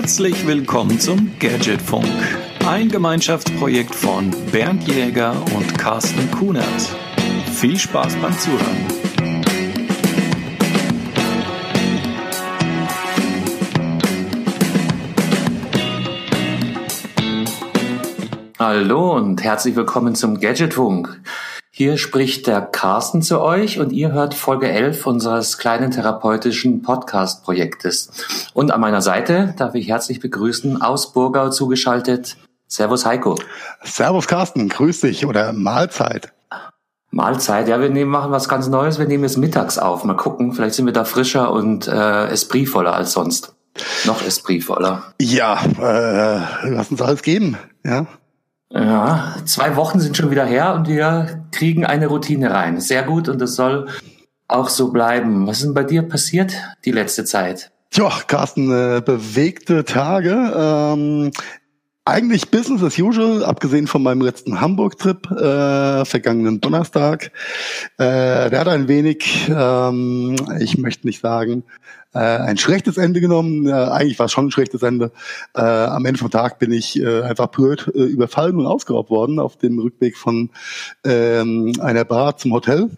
Herzlich willkommen zum Gadgetfunk, ein Gemeinschaftsprojekt von Bernd Jäger und Carsten Kunert. Viel Spaß beim Zuhören. Hallo und herzlich willkommen zum Gadgetfunk. Hier spricht der Carsten zu euch und ihr hört Folge 11 unseres kleinen therapeutischen Podcast-Projektes. Und an meiner Seite darf ich herzlich begrüßen, aus Burgau zugeschaltet, Servus Heiko. Servus Carsten, grüß dich oder Mahlzeit. Mahlzeit, ja, wir nehmen, machen was ganz Neues, wir nehmen es mittags auf. Mal gucken, vielleicht sind wir da frischer und äh, espritvoller als sonst. Noch espritvoller. Ja, äh, lass uns alles geben, ja. Ja, zwei Wochen sind schon wieder her und wir kriegen eine Routine rein. Sehr gut und das soll auch so bleiben. Was ist denn bei dir passiert die letzte Zeit? Tja, Carsten, äh, bewegte Tage. Ähm, eigentlich Business as usual, abgesehen von meinem letzten Hamburg-Trip äh, vergangenen Donnerstag. Äh, der hat ein wenig, ähm, ich möchte nicht sagen, äh, ein schlechtes Ende genommen. Äh, eigentlich war es schon ein schlechtes Ende. Äh, am Ende vom Tag bin ich äh, einfach blöd äh, überfallen und ausgeraubt worden auf dem Rückweg von ähm, einer Bar zum Hotel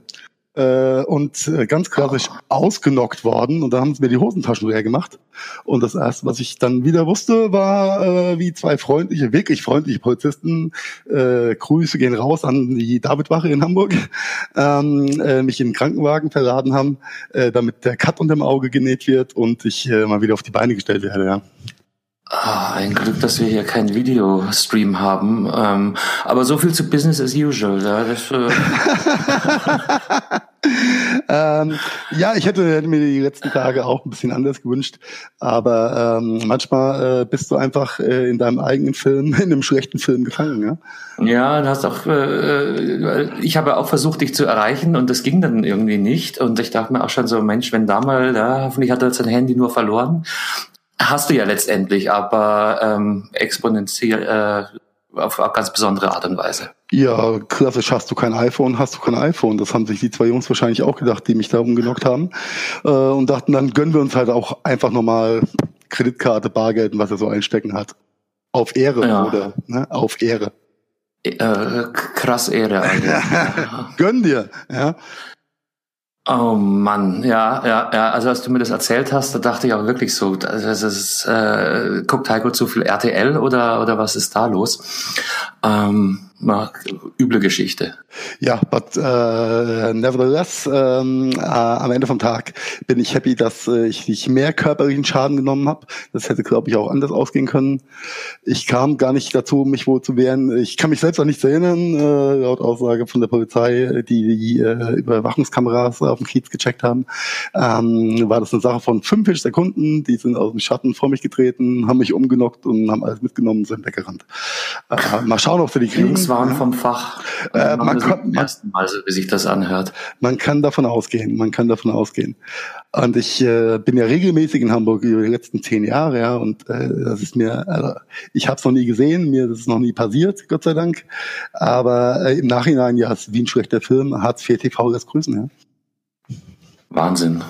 äh, und äh, ganz klassisch ausgenockt worden. Und da haben sie mir die Hosentaschen leer gemacht. Und das erste, was ich dann wieder wusste, war, äh, wie zwei freundliche, wirklich freundliche Polizisten, äh, Grüße gehen raus an die Davidwache in Hamburg, ähm, äh, mich in den Krankenwagen verladen haben, äh, damit der Cut unter dem Auge genäht wird und ich äh, mal wieder auf die Beine gestellt werde. Ja. Ah, ein Glück, dass wir hier keinen Videostream haben. Ähm, aber so viel zu Business as usual. Ja, das, äh ähm, ja, ich hätte, hätte, mir die letzten Tage auch ein bisschen anders gewünscht. Aber ähm, manchmal äh, bist du einfach äh, in deinem eigenen Film, in einem schlechten Film gefangen. Ja, ja du hast auch. Äh, ich habe auch versucht, dich zu erreichen und das ging dann irgendwie nicht. Und ich dachte mir auch schon so, Mensch, wenn da mal, ja, hoffentlich hat er sein Handy nur verloren. Hast du ja letztendlich, aber ähm, exponentiell äh, auf eine ganz besondere Art und Weise. Ja, klassisch hast du kein iPhone, hast du kein iPhone. Das haben sich die zwei Jungs wahrscheinlich auch gedacht, die mich da umgenockt haben. Äh, und dachten, dann gönnen wir uns halt auch einfach nochmal Kreditkarte, Bargeld und was er so einstecken hat. Auf Ehre, ja. oder? Ne? Auf Ehre. Äh, krass Ehre. Also. Gönn dir, ja. Oh Mann, ja, ja, ja. Also als du mir das erzählt hast, da dachte ich auch wirklich so, das ist, äh, guckt Heiko zu viel RTL oder oder was ist da los? Ähm, na, üble Geschichte. Ja, but uh, nevertheless, ähm, äh, am Ende vom Tag bin ich happy, dass äh, ich nicht mehr körperlichen Schaden genommen habe. Das hätte, glaube ich, auch anders ausgehen können. Ich kam gar nicht dazu, mich wohl zu wehren. Ich kann mich selbst auch nicht erinnern, äh, laut Aussage von der Polizei, die die äh, Überwachungskameras auf dem Kiez gecheckt haben. Ähm, war das eine Sache von 45 Sekunden. Die sind aus dem Schatten vor mich getreten, haben mich umgenockt und haben alles mitgenommen, sind weggerannt. Äh, mal schauen, ob sie die kriegen waren ja. vom Fach. Äh, kann, man, ersten Mal, so wie sich das anhört. Man kann davon ausgehen, man kann davon ausgehen. Und ich äh, bin ja regelmäßig in Hamburg über die letzten zehn Jahre, ja, und äh, das ist mir, also, ich habe es noch nie gesehen, mir ist es noch nie passiert, Gott sei Dank. Aber äh, im Nachhinein, ja, es ist wie ein schlechter Film, Hartz IV TV das Grüßen, ja. Wahnsinn.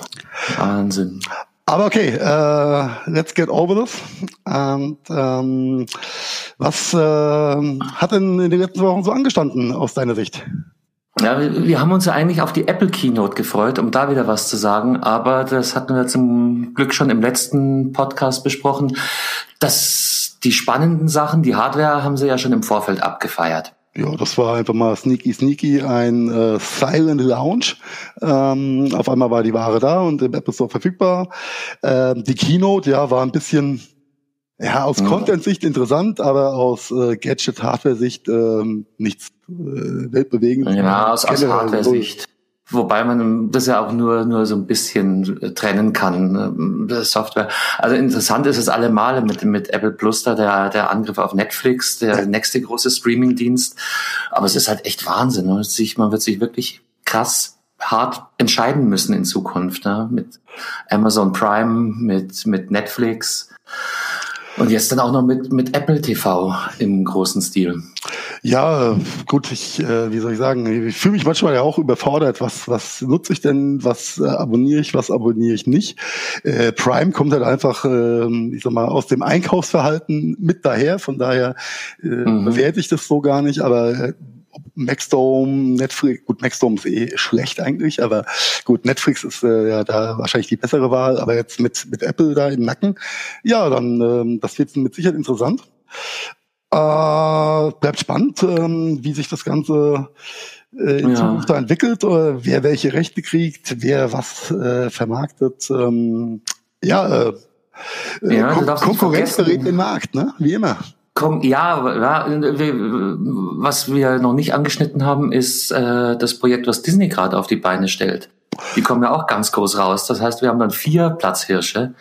Wahnsinn. Aber okay, äh, let's get over this. Und ähm, was äh, hat denn in den letzten Wochen so angestanden aus deiner Sicht? Ja, wir haben uns ja eigentlich auf die Apple Keynote gefreut, um da wieder was zu sagen, aber das hatten wir zum Glück schon im letzten Podcast besprochen. dass die spannenden Sachen, die Hardware, haben sie ja schon im Vorfeld abgefeiert. Ja, das war einfach mal sneaky sneaky, ein äh, Silent Lounge. Ähm, auf einmal war die Ware da und im Apple Store verfügbar. Ähm, die Keynote, ja, war ein bisschen ja, aus mhm. Content-Sicht interessant, aber aus äh, Gadget-Hardware-Sicht ähm, nichts äh, weltbewegend. Ja, aus, aus Hardware-Sicht. Wobei man das ja auch nur, nur so ein bisschen äh, trennen kann, äh, Software. Also interessant ist es allemal mit, mit Apple Plus da, der, der Angriff auf Netflix, der ja. nächste große Streaming-Dienst. Aber es ist halt echt Wahnsinn. Man wird sich, man wird sich wirklich krass hart entscheiden müssen in Zukunft, ne? mit Amazon Prime, mit, mit Netflix. Und jetzt dann auch noch mit, mit Apple TV im großen Stil. Ja, gut, ich, äh, wie soll ich sagen, ich fühle mich manchmal ja auch überfordert. Was, was nutze ich denn? Was äh, abonniere ich? Was abonniere ich nicht? Äh, Prime kommt halt einfach, äh, ich sag mal, aus dem Einkaufsverhalten mit daher. Von daher äh, mhm. bewerte ich das so gar nicht. Aber äh, Maxdome, Netflix, gut, Maxdome ist eh schlecht eigentlich, aber gut, Netflix ist äh, ja da wahrscheinlich die bessere Wahl, aber jetzt mit, mit Apple da im Nacken, ja, dann, ähm, das wird mit Sicherheit interessant. Äh, bleibt spannend, ähm, wie sich das Ganze äh, in ja. Zukunft da entwickelt, oder wer welche Rechte kriegt, wer was äh, vermarktet. Ähm, ja, äh, ja Kon Konkurrenz berät den Markt, ne? Wie immer. Komm, ja, ja, was wir noch nicht angeschnitten haben, ist äh, das Projekt, was Disney gerade auf die Beine stellt. Die kommen ja auch ganz groß raus. Das heißt, wir haben dann vier Platzhirsche.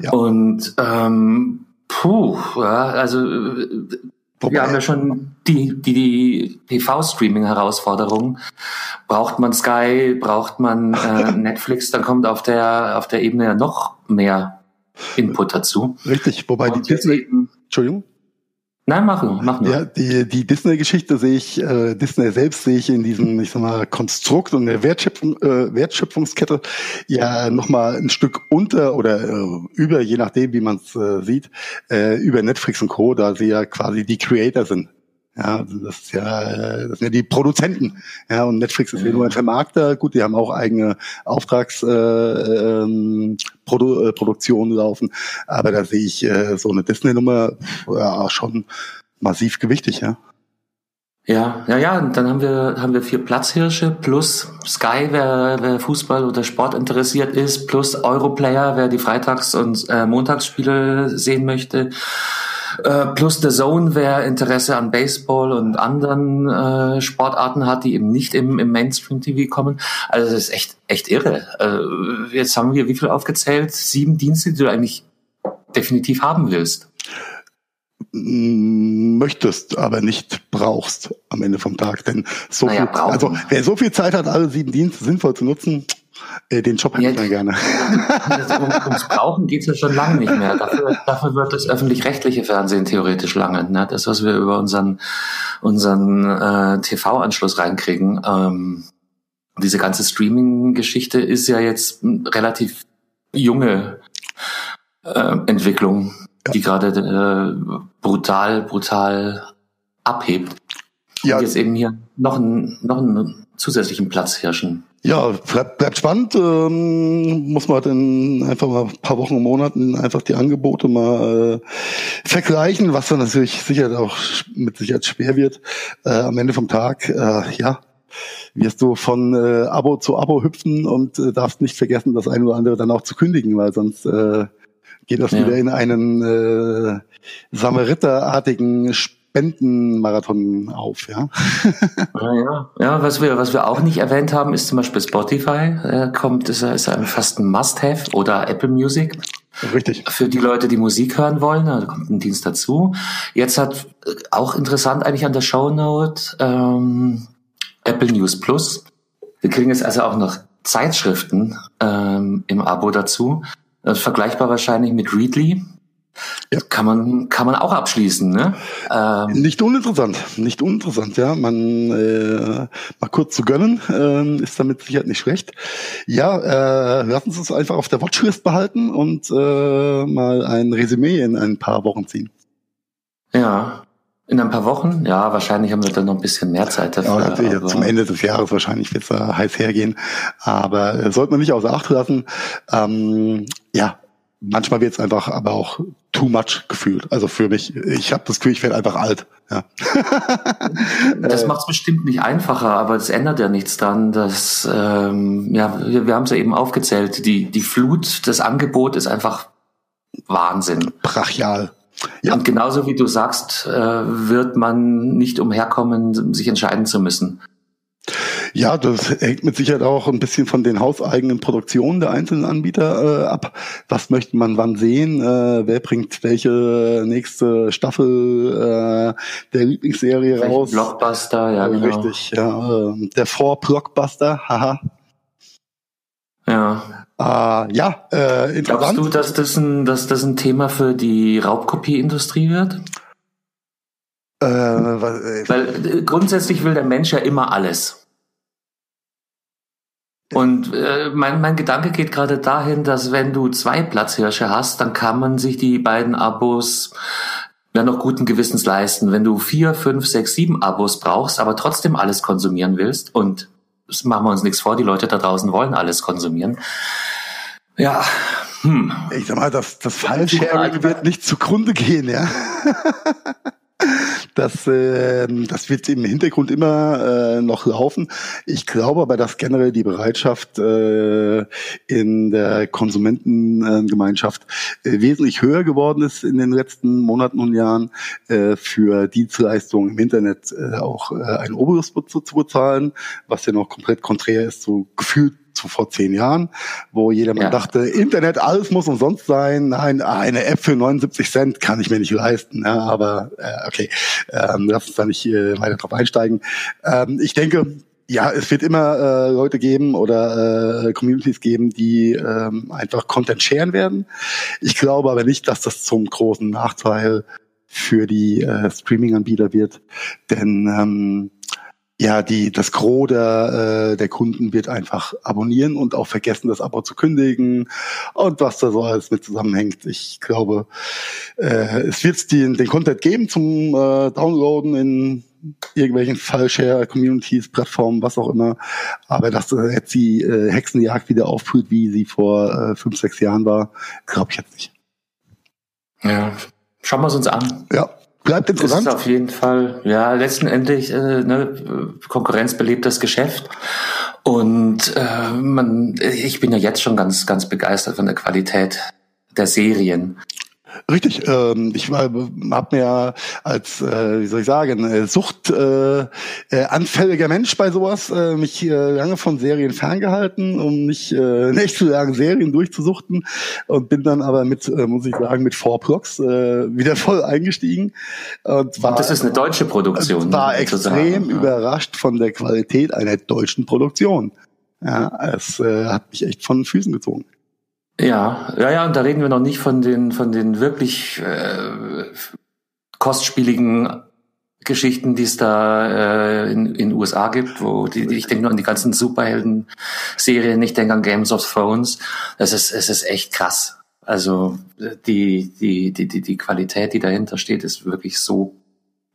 Ja. Und ähm, puh, ja, also Wobei, wir haben ja schon die, die, die TV-Streaming-Herausforderung. Braucht man Sky, braucht man äh, Netflix, dann kommt auf der, auf der Ebene ja noch mehr Input dazu. Richtig, wobei Und die Disney, Entschuldigung? Nein, mach nur, mach nur. Ja, die, die Disney-Geschichte sehe ich, äh, Disney selbst sehe ich in diesem, ich sag mal, Konstrukt und der Wertschöpfung, äh, Wertschöpfungskette ja nochmal ein Stück unter oder äh, über, je nachdem, wie man es äh, sieht, äh, über Netflix und Co., da sie ja quasi die Creator sind. Ja, also das ist ja, das sind ja die Produzenten. Ja, und Netflix ist ja nur ein Vermarkter. Gut, die haben auch eigene Auftragsproduktionen äh, ähm, Produ äh, Produktionen laufen. Aber da sehe ich äh, so eine Disney-Nummer ja, schon massiv gewichtig, ja. Ja, ja, ja, und dann haben wir, haben wir vier Platzhirsche plus Sky, wer, wer Fußball oder Sport interessiert ist, plus Europlayer, wer die Freitags- und äh, Montagsspiele sehen möchte äh, plus The Zone, wer Interesse an Baseball und anderen äh, Sportarten hat, die eben nicht im, im Mainstream-TV kommen. Also das ist echt, echt irre. Äh, jetzt haben wir wie viel aufgezählt? Sieben Dienste, die du eigentlich definitiv haben willst möchtest, aber nicht brauchst am Ende vom Tag. Denn so naja, viel, also wer so viel Zeit hat, alle sieben Dienste sinnvoll zu nutzen, äh, den Job hätte ja, ich dann gerne. Um, ums Brauchen geht's ja schon lange nicht mehr. Dafür, dafür wird das öffentlich-rechtliche Fernsehen theoretisch lange. Ne? Das, was wir über unseren, unseren äh, TV-Anschluss reinkriegen. Ähm, diese ganze Streaming-Geschichte ist ja jetzt relativ junge äh, Entwicklung, ja. die gerade äh, brutal, brutal abhebt. Und ja. jetzt eben hier noch, ein, noch einen zusätzlichen Platz herrschen. Ja, bleibt, bleibt spannend. Ähm, muss man dann einfach mal ein paar Wochen, Monaten einfach die Angebote mal äh, vergleichen, was dann natürlich sicher auch mit Sicherheit schwer wird. Äh, am Ende vom Tag, äh, ja, wirst du von äh, Abo zu Abo hüpfen und äh, darfst nicht vergessen, das eine oder andere dann auch zu kündigen, weil sonst äh, geht das ja. wieder in einen äh, Samariterartigen Spendenmarathon auf, ja. ja, ja. ja, was wir, was wir auch nicht erwähnt haben, ist zum Beispiel Spotify. Äh, kommt, ist, ist ein fast ein Must-Have oder Apple Music. Richtig. Für die Leute, die Musik hören wollen, da kommt ein Dienst dazu. Jetzt hat äh, auch interessant eigentlich an der Shownote ähm, Apple News Plus. Wir kriegen jetzt also auch noch Zeitschriften ähm, im Abo dazu. Ist vergleichbar wahrscheinlich mit Readly. Ja. Kann man, kann man auch abschließen, ne? Ähm, nicht uninteressant, nicht uninteressant, ja. Man äh, mal kurz zu gönnen, äh, ist damit sicher nicht schlecht. Ja, äh, lassen Sie es einfach auf der Watchlist behalten und äh, mal ein Resümee in ein paar Wochen ziehen. Ja, in ein paar Wochen? Ja, wahrscheinlich haben wir dann noch ein bisschen mehr Zeit dafür. Ja, natürlich, zum Ende des Jahres wahrscheinlich wird es da heiß hergehen. Aber äh, sollte man nicht außer Acht lassen. Ähm, ja, manchmal wird es einfach aber auch too much gefühlt. Also für mich, ich habe das Gefühl, ich werde einfach alt. Ja. das macht es bestimmt nicht einfacher, aber es ändert ja nichts dran. Dass, ähm, ja, wir, wir haben es ja eben aufgezählt, die, die Flut, das Angebot ist einfach Wahnsinn. Brachial. Ja. Und genauso wie du sagst, äh, wird man nicht umherkommen, sich entscheiden zu müssen. Ja, das hängt mit Sicherheit auch ein bisschen von den hauseigenen Produktionen der einzelnen Anbieter äh, ab. Was möchte man wann sehen? Äh, wer bringt welche nächste Staffel äh, der Lieblingsserie Welchen raus? Blockbuster, ja, genau. Richtig, ja. Äh, der Vor-Blockbuster, haha. Ja, Ja. Äh, ja, äh, interessant. Glaubst du, dass das ein, dass das ein Thema für die Raubkopieindustrie wird? Äh, was, äh, Weil äh, grundsätzlich will der Mensch ja immer alles. Und äh, mein, mein Gedanke geht gerade dahin, dass wenn du zwei Platzhirsche hast, dann kann man sich die beiden Abos dann noch guten Gewissens leisten. Wenn du vier, fünf, sechs, sieben Abos brauchst, aber trotzdem alles konsumieren willst und das machen wir uns nichts vor, die Leute da draußen wollen alles konsumieren. Ja, hm. Ich sag mal, das, das File-Sharing wird nicht zugrunde gehen, ja. Das, äh, das wird im Hintergrund immer äh, noch laufen. Ich glaube aber, dass generell die Bereitschaft äh, in der Konsumentengemeinschaft äh, wesentlich höher geworden ist in den letzten Monaten und Jahren, äh, für Dienstleistungen im Internet äh, auch äh, ein Obolus zu, zu bezahlen, was ja noch komplett konträr ist, so gefühlt zu vor zehn Jahren, wo jeder mal ja. dachte, Internet, alles muss umsonst sein. Nein, eine App für 79 Cent kann ich mir nicht leisten. Ja, aber äh, okay, ähm, lass uns da nicht äh, weiter drauf einsteigen. Ähm, ich denke, ja, es wird immer äh, Leute geben oder äh, Communities geben, die ähm, einfach Content sharen werden. Ich glaube aber nicht, dass das zum großen Nachteil für die äh, Streaming-Anbieter wird, denn ähm, ja, die, das Gros der, äh, der Kunden wird einfach abonnieren und auch vergessen, das Abo zu kündigen und was da so alles mit zusammenhängt. Ich glaube, äh, es wird den, den Content geben zum äh, Downloaden in irgendwelchen Fallshare, Communities, Plattformen, was auch immer. Aber dass äh, jetzt die äh, Hexenjagd wieder aufführt, wie sie vor äh, fünf, sechs Jahren war, glaube ich jetzt nicht. Ja, schauen wir es uns an. Ja. Bleibt interessant. Das ist auf jeden Fall, ja, letzten Endes äh, ne, Konkurrenz belebt das Geschäft. Und äh, man, ich bin ja jetzt schon ganz, ganz begeistert von der Qualität der Serien. Richtig, ähm, ich habe mir als, äh, wie soll ich sagen, äh, suchtanfälliger äh, äh, Mensch bei sowas äh, mich äh, lange von Serien ferngehalten, um nicht äh, nicht zu sagen Serien durchzusuchten und bin dann aber mit, äh, muss ich sagen, mit Four Blocks äh, wieder voll eingestiegen und war. Das ist eine deutsche Produktion. War extrem ja. überrascht von der Qualität einer deutschen Produktion. Ja, es äh, hat mich echt von den Füßen gezogen. Ja, ja, ja, und da reden wir noch nicht von den, von den wirklich äh, kostspieligen Geschichten, die es da äh, in in USA gibt, wo die, ich denke nur an die ganzen Superhelden-Serien, ich denke an Games of Thrones. Das ist, es ist echt krass. Also die, die, die, die, die Qualität, die dahinter steht, ist wirklich so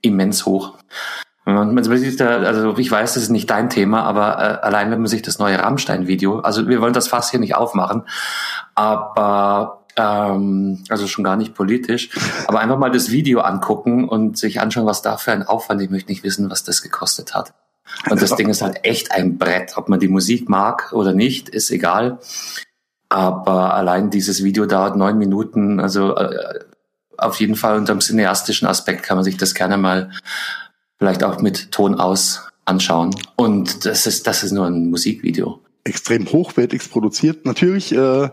immens hoch. Man, man sieht da, also ich weiß, das ist nicht dein Thema, aber äh, allein wenn man sich das neue Rammstein-Video, also wir wollen das Fass hier nicht aufmachen, aber ähm, also schon gar nicht politisch, aber einfach mal das Video angucken und sich anschauen, was da für ein Aufwand, ich möchte nicht wissen, was das gekostet hat. Und das Ding ist halt echt ein Brett. Ob man die Musik mag oder nicht, ist egal. Aber allein dieses Video dauert neun Minuten. Also äh, auf jeden Fall unter dem cineastischen Aspekt kann man sich das gerne mal vielleicht auch mit Ton aus anschauen. Und das ist, das ist nur ein Musikvideo extrem hochwertig produziert. Natürlich, äh,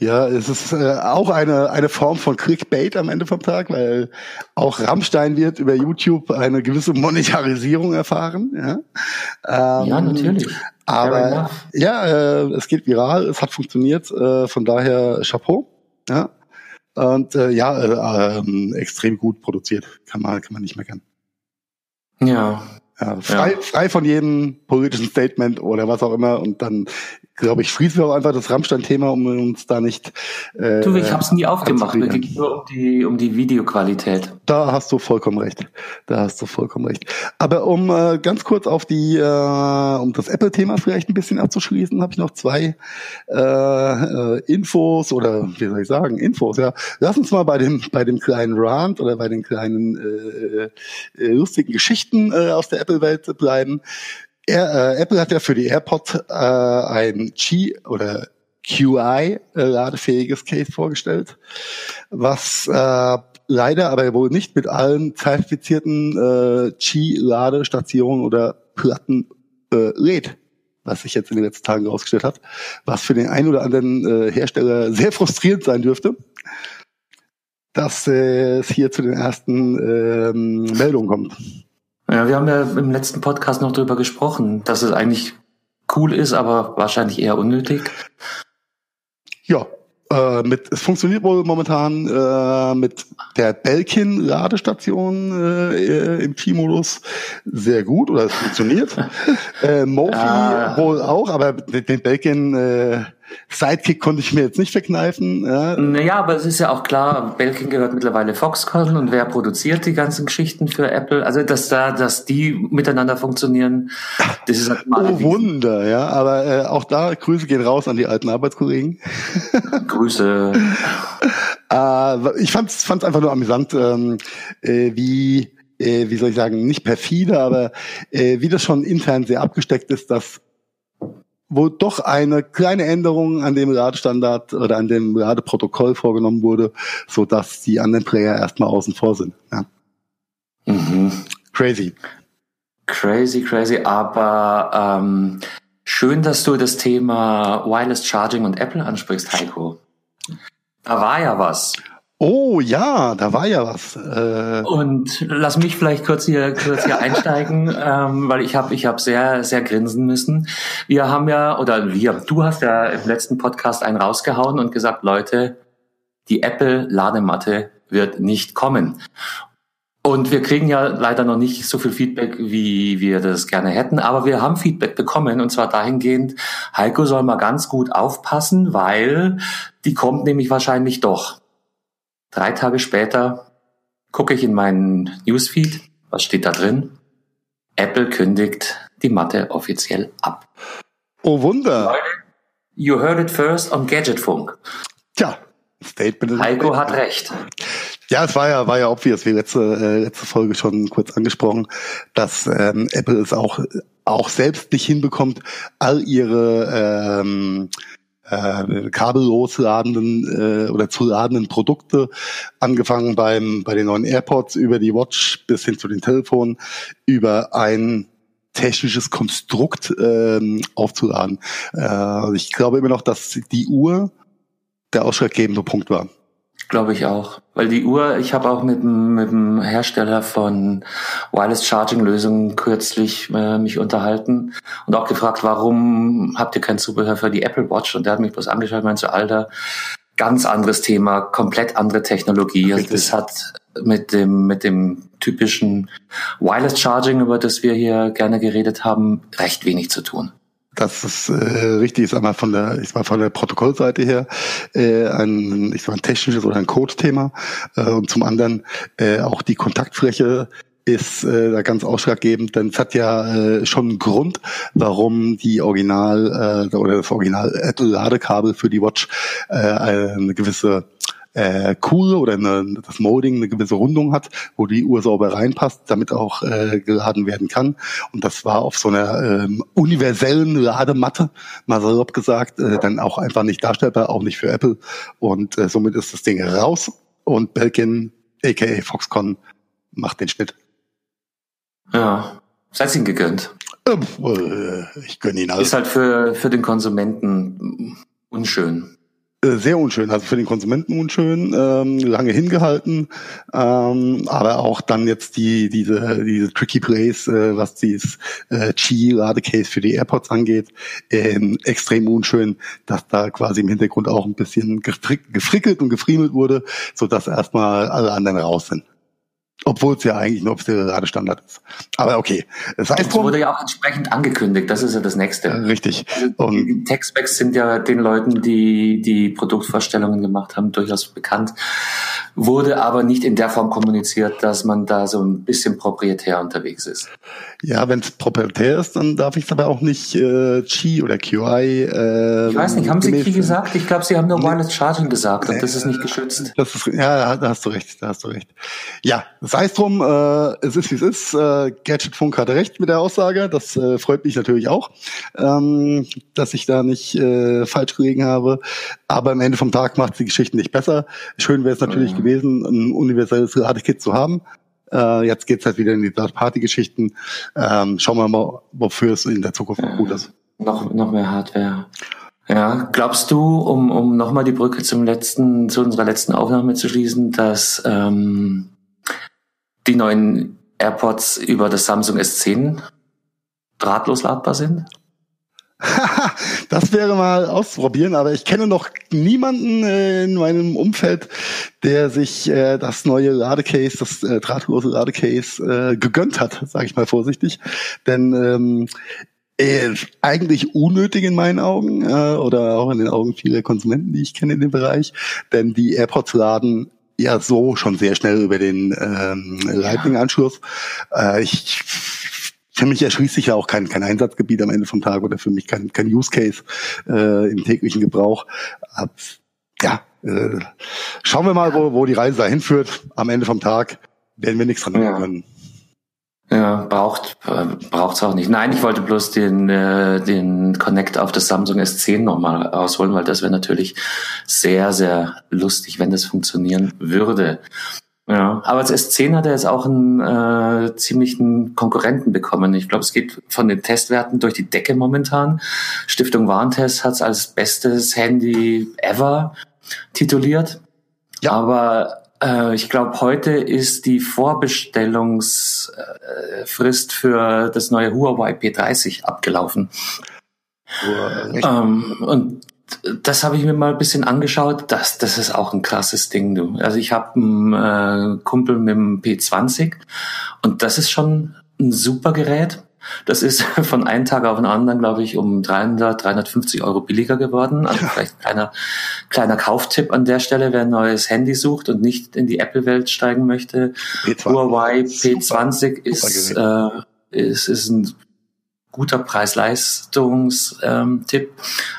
ja, es ist äh, auch eine eine Form von Clickbait am Ende vom Tag, weil auch Rammstein wird über YouTube eine gewisse Monetarisierung erfahren. Ja, ähm, ja natürlich. Aber ja, äh, es geht viral, es hat funktioniert. Äh, von daher Chapeau. Ja. Und äh, ja, äh, äh, extrem gut produziert, kann man kann man nicht meckern. Ja. ja frei, ja. frei von jedem politischen Statement oder was auch immer. Und dann glaube ich, schließen wir auch einfach das Rammstein-Thema, um uns da nicht. Äh, du, ich habe es nie aufgemacht. Mir ging nur um die, um die Videoqualität. Da hast du vollkommen recht. Da hast du vollkommen recht. Aber um äh, ganz kurz auf die, äh, um das Apple-Thema vielleicht ein bisschen abzuschließen, habe ich noch zwei äh, äh, Infos oder wie soll ich sagen, Infos. Ja, lass uns mal bei dem bei dem kleinen Rant oder bei den kleinen äh, äh, lustigen Geschichten äh, aus der Apple-Welt bleiben. Er, äh, Apple hat ja für die AirPod äh, ein Qi oder QI äh, ladefähiges Case vorgestellt, was äh, leider aber wohl nicht mit allen zertifizierten äh, Qi-Ladestationen oder Platten äh, lädt, was sich jetzt in den letzten Tagen herausgestellt hat, was für den einen oder anderen äh, Hersteller sehr frustrierend sein dürfte, dass äh, es hier zu den ersten ähm, Meldungen kommt. Ja, wir haben ja im letzten Podcast noch drüber gesprochen, dass es eigentlich cool ist, aber wahrscheinlich eher unnötig. Ja, äh, mit, es funktioniert wohl momentan äh, mit der Belkin-Ladestation äh, im T-Modus sehr gut oder es funktioniert. äh, Mofi ah. wohl auch, aber den Belkin äh, Sidekick konnte ich mir jetzt nicht verkneifen. Ja. Naja, aber es ist ja auch klar, Belkin gehört mittlerweile Foxconn und wer produziert die ganzen Geschichten für Apple? Also, dass da, dass die miteinander funktionieren, das ist halt mal Oh, Wunder, ja. Aber äh, auch da, Grüße gehen raus an die alten Arbeitskollegen. Grüße. äh, ich fand's, fand's einfach nur amüsant, ähm, äh, wie äh, wie soll ich sagen, nicht perfide, aber äh, wie das schon intern sehr abgesteckt ist, dass wo doch eine kleine Änderung an dem Radestandard oder an dem Radeprotokoll vorgenommen wurde, so dass die anderen Player erstmal außen vor sind. Ja. Mhm. Crazy. Crazy, crazy. Aber ähm, schön, dass du das Thema Wireless Charging und Apple ansprichst, Heiko. Da war ja was. Oh ja, da war ja was. Äh und lass mich vielleicht kurz hier kurz hier einsteigen, ähm, weil ich habe ich habe sehr sehr grinsen müssen. Wir haben ja oder wir, du hast ja im letzten Podcast einen rausgehauen und gesagt, Leute, die Apple Ladematte wird nicht kommen. Und wir kriegen ja leider noch nicht so viel Feedback, wie wir das gerne hätten, aber wir haben Feedback bekommen und zwar dahingehend, Heiko soll mal ganz gut aufpassen, weil die kommt nämlich wahrscheinlich doch. Drei Tage später gucke ich in meinen Newsfeed. Was steht da drin? Apple kündigt die Matte offiziell ab. Oh Wunder. you heard it first on Gadgetfunk. Tja, Statement. Heiko hat recht. Ja, es war ja, war ja obvious, wie letzte, äh, letzte Folge schon kurz angesprochen, dass ähm, Apple es auch, auch selbst nicht hinbekommt, all ihre ähm, äh, kabellos ladenden äh, oder zu ladenden Produkte, angefangen beim bei den neuen AirPods über die Watch bis hin zu den Telefonen, über ein technisches Konstrukt ähm, aufzuladen. Äh, ich glaube immer noch, dass die Uhr der ausschlaggebende Punkt war. Glaube ich auch. Weil die Uhr, ich habe auch mit, mit dem Hersteller von Wireless Charging Lösungen kürzlich äh, mich unterhalten und auch gefragt, warum habt ihr kein Zubehör für die Apple Watch? Und der hat mich bloß angeschaut und meinte Alter, ganz anderes Thema, komplett andere Technologie. Also das hat mit dem, mit dem typischen Wireless Charging, über das wir hier gerne geredet haben, recht wenig zu tun. Das ist äh, richtig, ist einmal von der, ich mal von der Protokollseite her äh, ein, ich sag mal, ein technisches oder ein Code-Thema. Äh, und zum anderen äh, auch die Kontaktfläche ist äh, da ganz ausschlaggebend, denn es hat ja äh, schon einen Grund, warum die Original äh, oder das Original Apple Ladekabel für die Watch äh, eine gewisse äh, cool oder eine, das Molding eine gewisse Rundung hat, wo die Uhr sauber reinpasst, damit auch äh, geladen werden kann. Und das war auf so einer ähm, universellen Ladematte, mal salopp gesagt, äh, dann auch einfach nicht darstellbar, auch nicht für Apple. Und äh, somit ist das Ding raus und Belkin, aka Foxconn, macht den Schnitt. Ja, seid ihn gegönnt. Äh, ich gönne ihn alles. Ist halt für, für den Konsumenten unschön. Äh, sehr unschön, also für den Konsumenten unschön, ähm, lange hingehalten, ähm, aber auch dann jetzt die diese diese tricky Plays, äh, was dieses äh, Qi Ladecase für die AirPods angeht, ähm, extrem unschön, dass da quasi im Hintergrund auch ein bisschen gefrickelt und gefriemelt wurde, so dass erstmal alle anderen raus sind. Obwohl es ja eigentlich ein offizieller Ladestandard ist. Aber okay. Das heißt, es wurde ja auch entsprechend angekündigt. Das ist ja das Nächste. Richtig. Und die Tech-Specs sind ja den Leuten, die die Produktvorstellungen gemacht haben, durchaus bekannt. Wurde aber nicht in der Form kommuniziert, dass man da so ein bisschen proprietär unterwegs ist. Ja, wenn es proprietär ist, dann darf ich es aber auch nicht äh, Qi oder QI. Äh, ich weiß nicht, haben Sie Qi gesagt? Ich glaube, Sie haben nur Wireless Charging gesagt und das ist nicht geschützt. Das ist, ja, da hast du recht, da hast du recht. Ja, sei es drum, äh, es ist wie es ist. Äh, Gadgetfunk hatte recht mit der Aussage. Das äh, freut mich natürlich auch, ähm, dass ich da nicht äh, falsch gelegen habe. Aber am Ende vom Tag macht die Geschichte nicht besser. Schön wäre es natürlich mhm. gewesen, ein universelles Radekit zu haben. Äh, jetzt geht's halt wieder in die Third-Party-Geschichten. Ähm, schauen wir mal, wofür es in der Zukunft noch gut ist. Noch, noch mehr Hardware. Ja, glaubst du, um, um nochmal die Brücke zum letzten, zu unserer letzten Aufnahme zu schließen, dass ähm, die neuen AirPods über das Samsung S10 drahtlos ladbar sind? das wäre mal auszuprobieren, aber ich kenne noch niemanden äh, in meinem Umfeld, der sich äh, das neue Ladecase, das äh, drahtlose Ladecase äh, gegönnt hat, sage ich mal vorsichtig. Denn ähm, äh, eigentlich unnötig in meinen Augen äh, oder auch in den Augen vieler Konsumenten, die ich kenne in dem Bereich, denn die AirPods laden ja so schon sehr schnell über den ähm, Lightning-Anschluss. Äh, ich für mich erschließt sich ja auch kein, kein Einsatzgebiet am Ende vom Tag oder für mich kein, kein Use Case äh, im täglichen Gebrauch. Ab, ja, äh, schauen wir mal, wo, wo die Reise dahin führt. Am Ende vom Tag werden wir nichts dran ja. können. Ja, braucht äh, braucht's auch nicht. Nein, ich wollte bloß den äh, den Connect auf das Samsung S10 nochmal rausholen, weil das wäre natürlich sehr sehr lustig, wenn das funktionieren würde. Ja, aber das S10 hat er jetzt auch einen äh, ziemlichen Konkurrenten bekommen. Ich glaube, es geht von den Testwerten durch die Decke momentan. Stiftung Warentest hat es als bestes Handy ever tituliert. Ja. Aber äh, ich glaube, heute ist die Vorbestellungsfrist für das neue Huawei P30 abgelaufen. Ähm, und das habe ich mir mal ein bisschen angeschaut. Das, das ist auch ein krasses Ding, du. Also ich habe einen äh, Kumpel mit dem P20 und das ist schon ein super Gerät. Das ist von einem Tag auf den anderen, glaube ich, um 300, 350 Euro billiger geworden. Also vielleicht ein kleiner, kleiner Kauftipp an der Stelle, wer ein neues Handy sucht und nicht in die Apple-Welt steigen möchte. P20. Huawei P20 ist, äh, ist, ist ein guter Preis-Leistungs-Tipp. Ähm,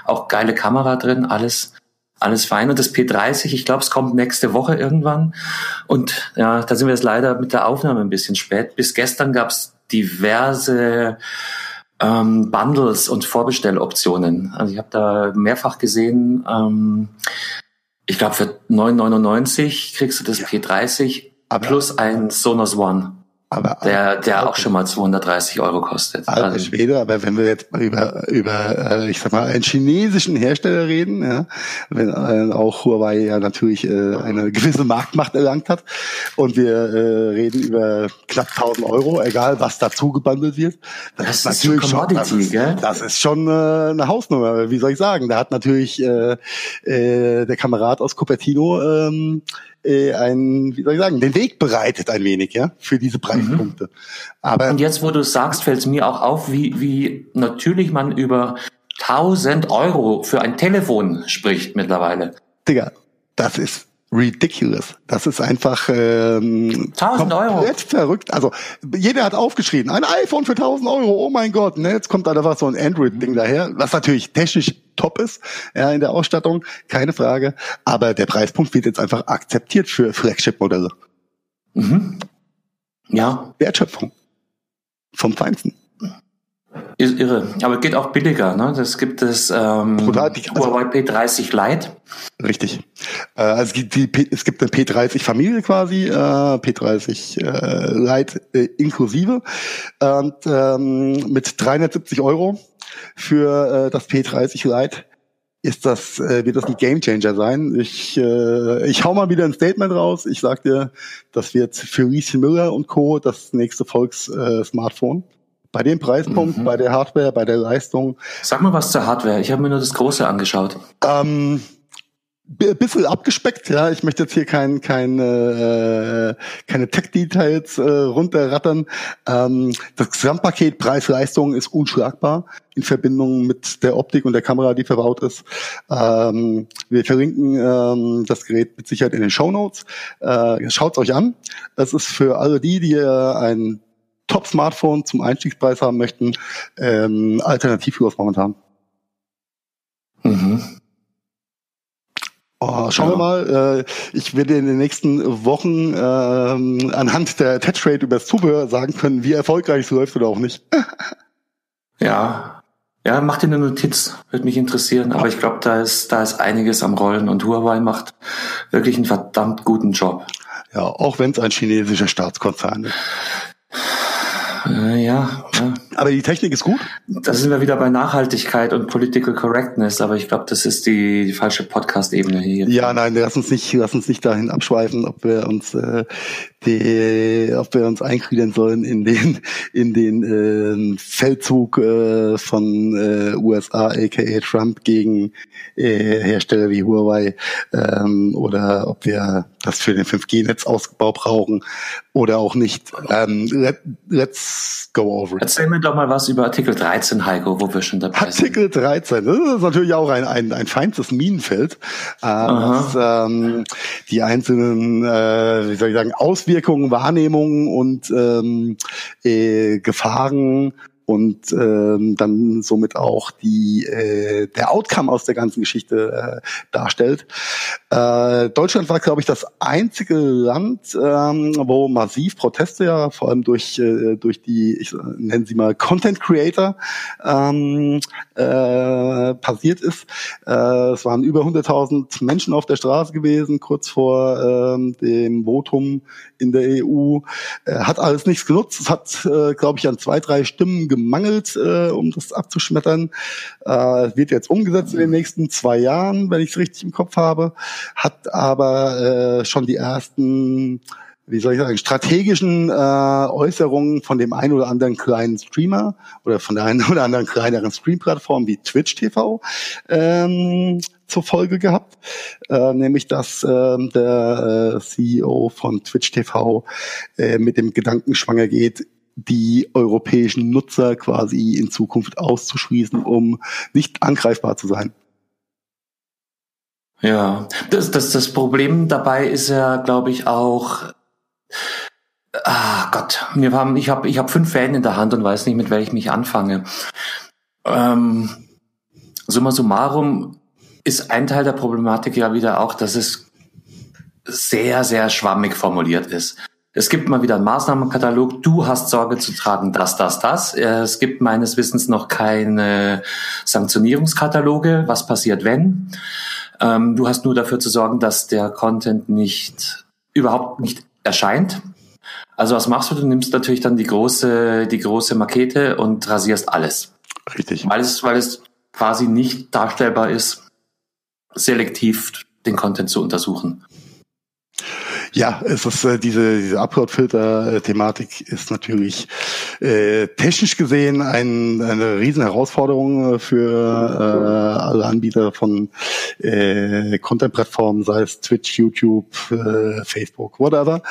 auch geile Kamera drin, alles, alles fein. Und das P30, ich glaube, es kommt nächste Woche irgendwann. Und ja, da sind wir jetzt leider mit der Aufnahme ein bisschen spät. Bis gestern gab es diverse ähm, Bundles und Vorbestelloptionen. Also ich habe da mehrfach gesehen, ähm, ich glaube für 9,99 kriegst du das ja. P30 plus ein Sonos One. Aber der, der auch schon mal 230 Euro kostet. Alter also Schwede, aber wenn wir jetzt mal über, über, äh, ich sag mal, einen chinesischen Hersteller reden, ja, wenn äh, auch Huawei ja natürlich äh, eine gewisse Marktmacht erlangt hat und wir äh, reden über knapp 1000 Euro, egal was dazu gebundelt wird, das, das ist natürlich schon, das ist, gell? das ist schon äh, eine Hausnummer, wie soll ich sagen, da hat natürlich äh, äh, der Kamerad aus Cupertino ähm, äh, ein, wie soll ich sagen, den Weg bereitet ein wenig, ja, für diese Preispunkte. Mhm. Aber und jetzt, wo du sagst, fällt es mir auch auf, wie, wie natürlich man über 1000 Euro für ein Telefon spricht mittlerweile. Digga, das ist ridiculous. Das ist einfach ähm, 1000 Euro. komplett verrückt. Also jeder hat aufgeschrieben, ein iPhone für 1000 Euro. Oh mein Gott. Ne? Jetzt kommt da einfach so ein Android-Ding daher, was natürlich technisch top ist ja, in der Ausstattung, keine Frage. Aber der Preispunkt wird jetzt einfach akzeptiert für Flagship-Modelle. Mhm. Ja. Wertschöpfung vom Feinsten. Ist irre. Aber geht auch billiger, ne? Das gibt es ähm, Total, also, Huawei P30 Lite. Richtig. Äh, also die, die, es gibt eine P30 Familie quasi, äh, P30 äh, Lite äh, inklusive und ähm, mit 370 Euro für äh, das P30 Lite ist das, äh, wird das ein Gamechanger sein. Ich, äh, ich hau mal wieder ein Statement raus. Ich sag dir, das wird für Rieschen Müller und Co. das nächste Volks-Smartphone. Äh, bei dem Preispunkt, mhm. bei der Hardware, bei der Leistung. Sag mal was zur Hardware. Ich habe mir nur das Große angeschaut. Ähm, bisschen abgespeckt, ja. Ich möchte jetzt hier kein, kein, äh, keine Tech-Details äh, runterrattern. Ähm, das Gesamtpaket Preis-Leistung ist unschlagbar in Verbindung mit der Optik und der Kamera, die verbaut ist. Ähm, wir verlinken ähm, das Gerät mit Sicherheit in den Show Notes. Äh, Schaut euch an. Es ist für alle die, die äh, ein Top-Smartphone zum Einstiegspreis haben möchten, ähm, alternativ für momentan. Mhm. Oh, schauen ja. wir mal. Äh, ich werde in den nächsten Wochen ähm, anhand der Touch Rate über das Zubehör sagen können, wie erfolgreich es läuft oder auch nicht. ja. Ja, mach dir eine Notiz, würde mich interessieren. Aber ich glaube, da ist, da ist einiges am Rollen und Huawei macht wirklich einen verdammt guten Job. Ja, auch wenn es ein chinesischer Staatskonzern ist. Äh, ja, ja. Aber die Technik ist gut. Da sind wir wieder bei Nachhaltigkeit und Political Correctness, aber ich glaube, das ist die, die falsche Podcast-Ebene hier. Ja, nein, lass uns nicht, lass uns nicht dahin abschweifen, ob wir uns äh, die, ob wir uns eingliedern sollen in den in den äh, Feldzug äh, von äh, USA, aka Trump gegen äh, Hersteller wie Huawei ähm, oder ob wir das für den 5G-Netzausbau brauchen oder auch nicht. Ähm, let, let's go over it. Erzähl mir doch mal was über Artikel 13, Heiko, wo wir schon dabei Artikel sind. Artikel 13, das ist natürlich auch ein, ein, ein feinstes Minenfeld, äh, was ähm, die einzelnen, äh, wie soll ich sagen, Auswirkungen, Wahrnehmungen und ähm, äh, Gefahren und ähm, dann somit auch die äh, der Outcome aus der ganzen Geschichte äh, darstellt. Äh, Deutschland war, glaube ich, das einzige Land, ähm, wo massiv Proteste ja vor allem durch äh, durch die, ich nenne sie mal Content Creator ähm, äh, passiert ist. Äh, es waren über 100.000 Menschen auf der Straße gewesen kurz vor ähm, dem Votum in der EU. Äh, hat alles nichts genutzt. Es hat, äh, glaube ich, an zwei drei Stimmen gemangelt, äh, um das abzuschmettern. Äh, wird jetzt umgesetzt in den nächsten zwei Jahren, wenn ich es richtig im Kopf habe. Hat aber äh, schon die ersten wie soll ich sagen, strategischen äh, Äußerungen von dem einen oder anderen kleinen Streamer oder von der einen oder anderen kleineren Stream-Plattform wie Twitch TV ähm, zur Folge gehabt, äh, nämlich dass äh, der äh, CEO von Twitch TV äh, mit dem Gedanken schwanger geht, die europäischen Nutzer quasi in Zukunft auszuschließen, um nicht angreifbar zu sein. Ja, das, das, das Problem dabei ist ja, glaube ich, auch, ah Gott, wir haben, ich habe ich hab fünf Fäden in der Hand und weiß nicht, mit welchem ich anfange. Ähm, summa summarum ist ein Teil der Problematik ja wieder auch, dass es sehr, sehr schwammig formuliert ist. Es gibt mal wieder einen Maßnahmenkatalog. Du hast Sorge zu tragen, das, das, das. Es gibt meines Wissens noch keine Sanktionierungskataloge. Was passiert, wenn? Ähm, du hast nur dafür zu sorgen, dass der Content nicht, überhaupt nicht erscheint. Also was machst du? Du nimmst natürlich dann die große, die große Makete und rasierst alles. Richtig. Weil es, weil es quasi nicht darstellbar ist, selektiv den Content zu untersuchen. Ja, es ist äh, diese, diese Upload-Filter-Thematik ist natürlich äh, technisch gesehen ein, eine riesen Herausforderung für äh, alle Anbieter von äh, Content-Plattformen, sei es Twitch, YouTube, äh, Facebook, whatever.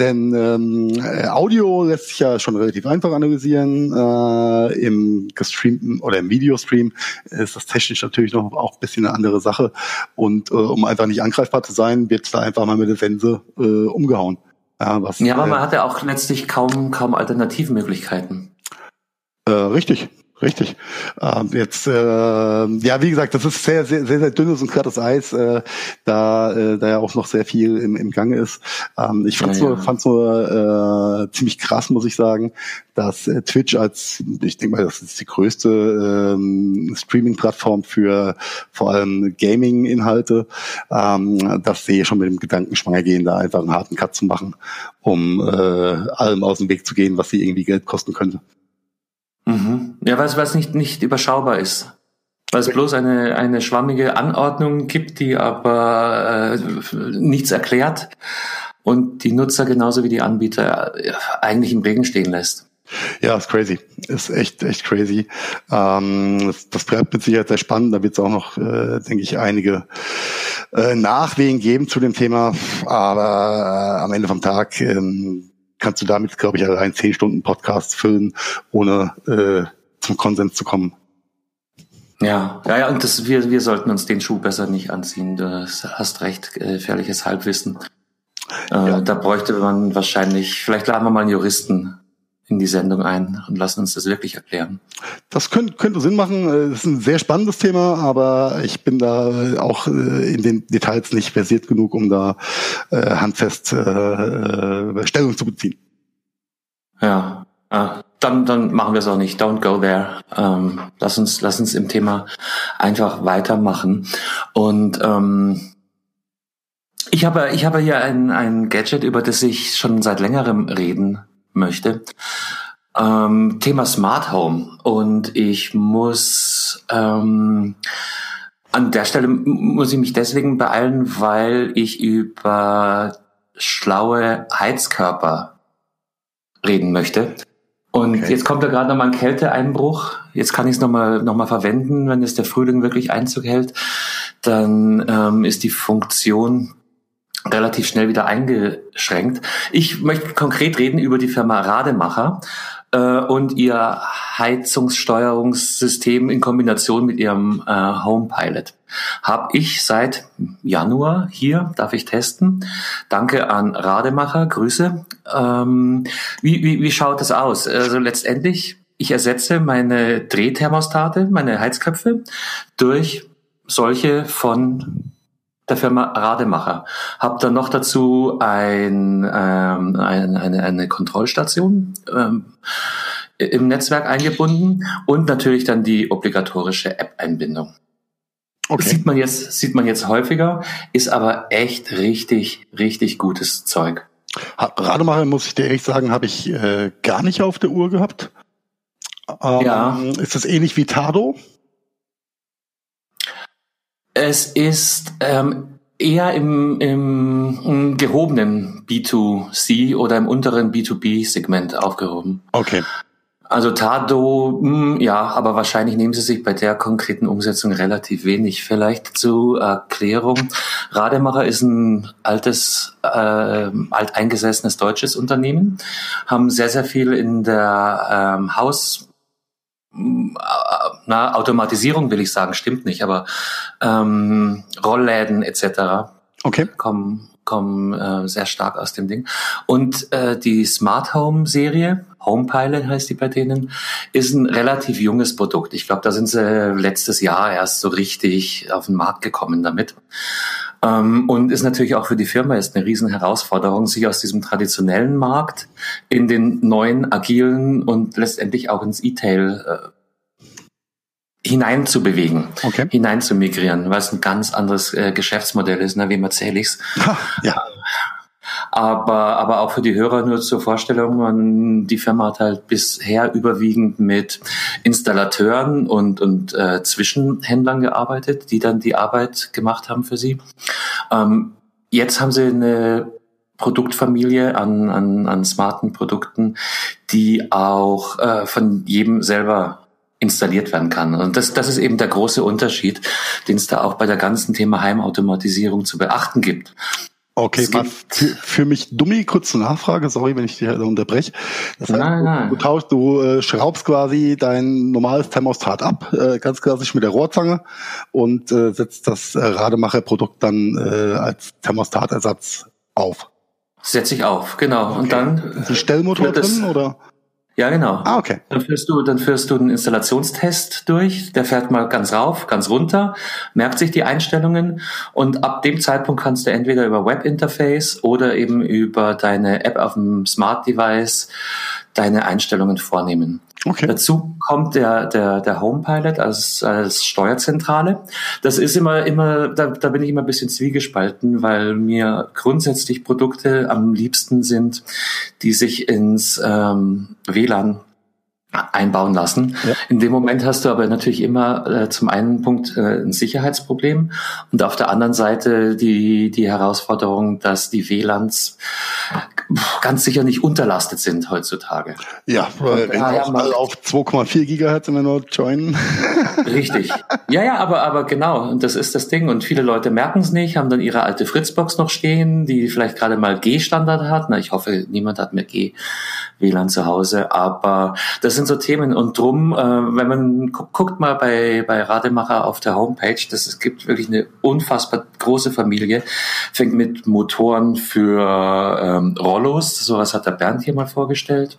Denn ähm, Audio lässt sich ja schon relativ einfach analysieren. Äh, Im gestreamten oder im Videostream ist das technisch natürlich noch auch ein bisschen eine andere Sache. Und äh, um einfach nicht angreifbar zu sein, wird da einfach mal mit der Sense äh, umgehauen. Ja, was, ja aber man äh, hat ja auch letztlich kaum, kaum Alternativmöglichkeiten. Äh, richtig. Richtig. Ähm, jetzt, äh, ja, wie gesagt, das ist sehr, sehr, sehr, sehr dünnes und glattes Eis, äh, da, äh, da ja auch noch sehr viel im, im Gange ist. Ähm, ich fand's ja, nur, ja. fand's nur äh, ziemlich krass, muss ich sagen, dass äh, Twitch als, ich denke mal, das ist die größte ähm, Streaming-Plattform für vor allem Gaming-Inhalte, ähm, dass sie schon mit dem Gedanken schwanger gehen, da einfach einen harten Cut zu machen, um äh, allem aus dem Weg zu gehen, was sie irgendwie Geld kosten könnte. Mhm. Ja, weil es nicht, nicht überschaubar ist. Weil es bloß eine, eine schwammige Anordnung gibt, die aber äh, nichts erklärt und die Nutzer genauso wie die Anbieter äh, eigentlich im Regen stehen lässt. Ja, ist crazy. Ist echt, echt crazy. Ähm, das, das bleibt mit Sicherheit sehr spannend. Da wird es auch noch, äh, denke ich, einige äh, Nachwehen geben zu dem Thema. Aber äh, am Ende vom Tag ähm, kannst du damit, glaube ich, allein zehn Stunden Podcast füllen, ohne äh, zum Konsens zu kommen. Ja, ja, ja, und das, wir, wir sollten uns den Schuh besser nicht anziehen. Du hast recht, äh, gefährliches Halbwissen. Äh, ja. Da bräuchte man wahrscheinlich, vielleicht laden wir mal einen Juristen in die Sendung ein und lassen uns das wirklich erklären. Das könnte, könnte Sinn machen. Das ist ein sehr spannendes Thema, aber ich bin da auch äh, in den Details nicht versiert genug, um da äh, handfest äh, Stellung zu beziehen. Ja, ah, dann, dann machen wir es auch nicht. Don't go there. Ähm, lass uns, lass uns im Thema einfach weitermachen. Und ähm, ich habe, ich habe hier ein, ein Gadget, über das ich schon seit längerem reden möchte. Ähm, Thema Smart Home. Und ich muss ähm, an der Stelle muss ich mich deswegen beeilen, weil ich über schlaue Heizkörper reden möchte. Und okay. jetzt kommt da gerade nochmal ein Kälteeinbruch. Jetzt kann ich es nochmal noch mal verwenden, wenn es der Frühling wirklich Einzug hält. Dann ähm, ist die Funktion relativ schnell wieder eingeschränkt. Ich möchte konkret reden über die Firma Rademacher äh, und ihr Heizungssteuerungssystem in Kombination mit ihrem äh, Home Pilot. Habe ich seit Januar hier, darf ich testen. Danke an Rademacher, Grüße. Ähm, wie, wie, wie schaut es aus? Also letztendlich, ich ersetze meine Drehthermostate, meine Heizköpfe durch solche von der Firma Rademacher. Hab dann noch dazu ein, ähm, ein, eine, eine Kontrollstation ähm, im Netzwerk eingebunden und natürlich dann die obligatorische App-Einbindung. Okay. Sieht man jetzt, sieht man jetzt häufiger, ist aber echt richtig, richtig gutes Zeug. Rademacher, muss ich dir ehrlich sagen, habe ich äh, gar nicht auf der Uhr gehabt. Ähm, ja. Ist das ähnlich wie Tado? Es ist ähm, eher im, im, gehobenen B2C oder im unteren B2B-Segment aufgehoben. Okay. Also Tado, mh, hm, ja, aber wahrscheinlich nehmen sie sich bei der konkreten Umsetzung relativ wenig. Vielleicht zur Erklärung. Rademacher ist ein altes, äh, alteingesessenes deutsches Unternehmen, haben sehr, sehr viel in der ähm, Haus na, Automatisierung will ich sagen, stimmt nicht, aber ähm, Rollläden etc. Okay. kommen kommen äh, sehr stark aus dem Ding. Und äh, die Smart Home Serie, Home Pilot heißt die bei denen, ist ein relativ junges Produkt. Ich glaube, da sind sie letztes Jahr erst so richtig auf den Markt gekommen damit. Ähm, und ist natürlich auch für die Firma ist eine riesen Herausforderung, sich aus diesem traditionellen Markt in den neuen, agilen und letztendlich auch ins E-Tail äh, hinein zu bewegen, okay. hinein zu migrieren, weil es ein ganz anderes äh, Geschäftsmodell ist, ne, wie erzähle ich's. ja. Aber, aber auch für die Hörer nur zur Vorstellung, die Firma hat halt bisher überwiegend mit Installateuren und, und äh, Zwischenhändlern gearbeitet, die dann die Arbeit gemacht haben für sie. Ähm, jetzt haben sie eine Produktfamilie an, an, an smarten Produkten, die auch äh, von jedem selber installiert werden kann. Und das, das ist eben der große Unterschied, den es da auch bei der ganzen Thema Heimautomatisierung zu beachten gibt. Okay, für, für mich dummi, kurze Nachfrage, sorry, wenn ich dich unterbreche. Das heißt, nein, nein. Du, du, tauschst, du äh, schraubst quasi dein normales Thermostat ab, äh, ganz klassisch mit der Rohrzange und äh, setzt das äh, Rademacher-Produkt dann äh, als Thermostatersatz auf. Setze ich auf, genau. Okay. Und dann. Ist ein Stellmotor drin oder? Ja, genau. Ah, okay. Dann führst du, dann führst du einen Installationstest durch. Der fährt mal ganz rauf, ganz runter, merkt sich die Einstellungen und ab dem Zeitpunkt kannst du entweder über Webinterface oder eben über deine App auf dem Smart Device deine Einstellungen vornehmen. Okay. Dazu kommt der, der, der Home Pilot als, als Steuerzentrale. Das ist immer, immer, da, da bin ich immer ein bisschen zwiegespalten, weil mir grundsätzlich Produkte am liebsten sind, die sich ins ähm, WLAN einbauen lassen. Ja. In dem Moment hast du aber natürlich immer äh, zum einen Punkt äh, ein Sicherheitsproblem und auf der anderen Seite die, die Herausforderung, dass die WLANs ganz sicher nicht unterlastet sind heutzutage. Ja, weil wenn ja, auch mal auf 2,4 Gigahertz immer nur joinen. Richtig. Ja, ja, aber, aber genau, und das ist das Ding. Und viele Leute merken es nicht, haben dann ihre alte Fritzbox noch stehen, die vielleicht gerade mal G-Standard hat. Na, ich hoffe, niemand hat mehr G-WLAN zu Hause, aber das sind so Themen und drum, äh, wenn man gu guckt mal bei, bei Rademacher auf der Homepage, das, es gibt wirklich eine unfassbar große Familie, fängt mit Motoren für ähm, Rollos, sowas hat der Bernd hier mal vorgestellt,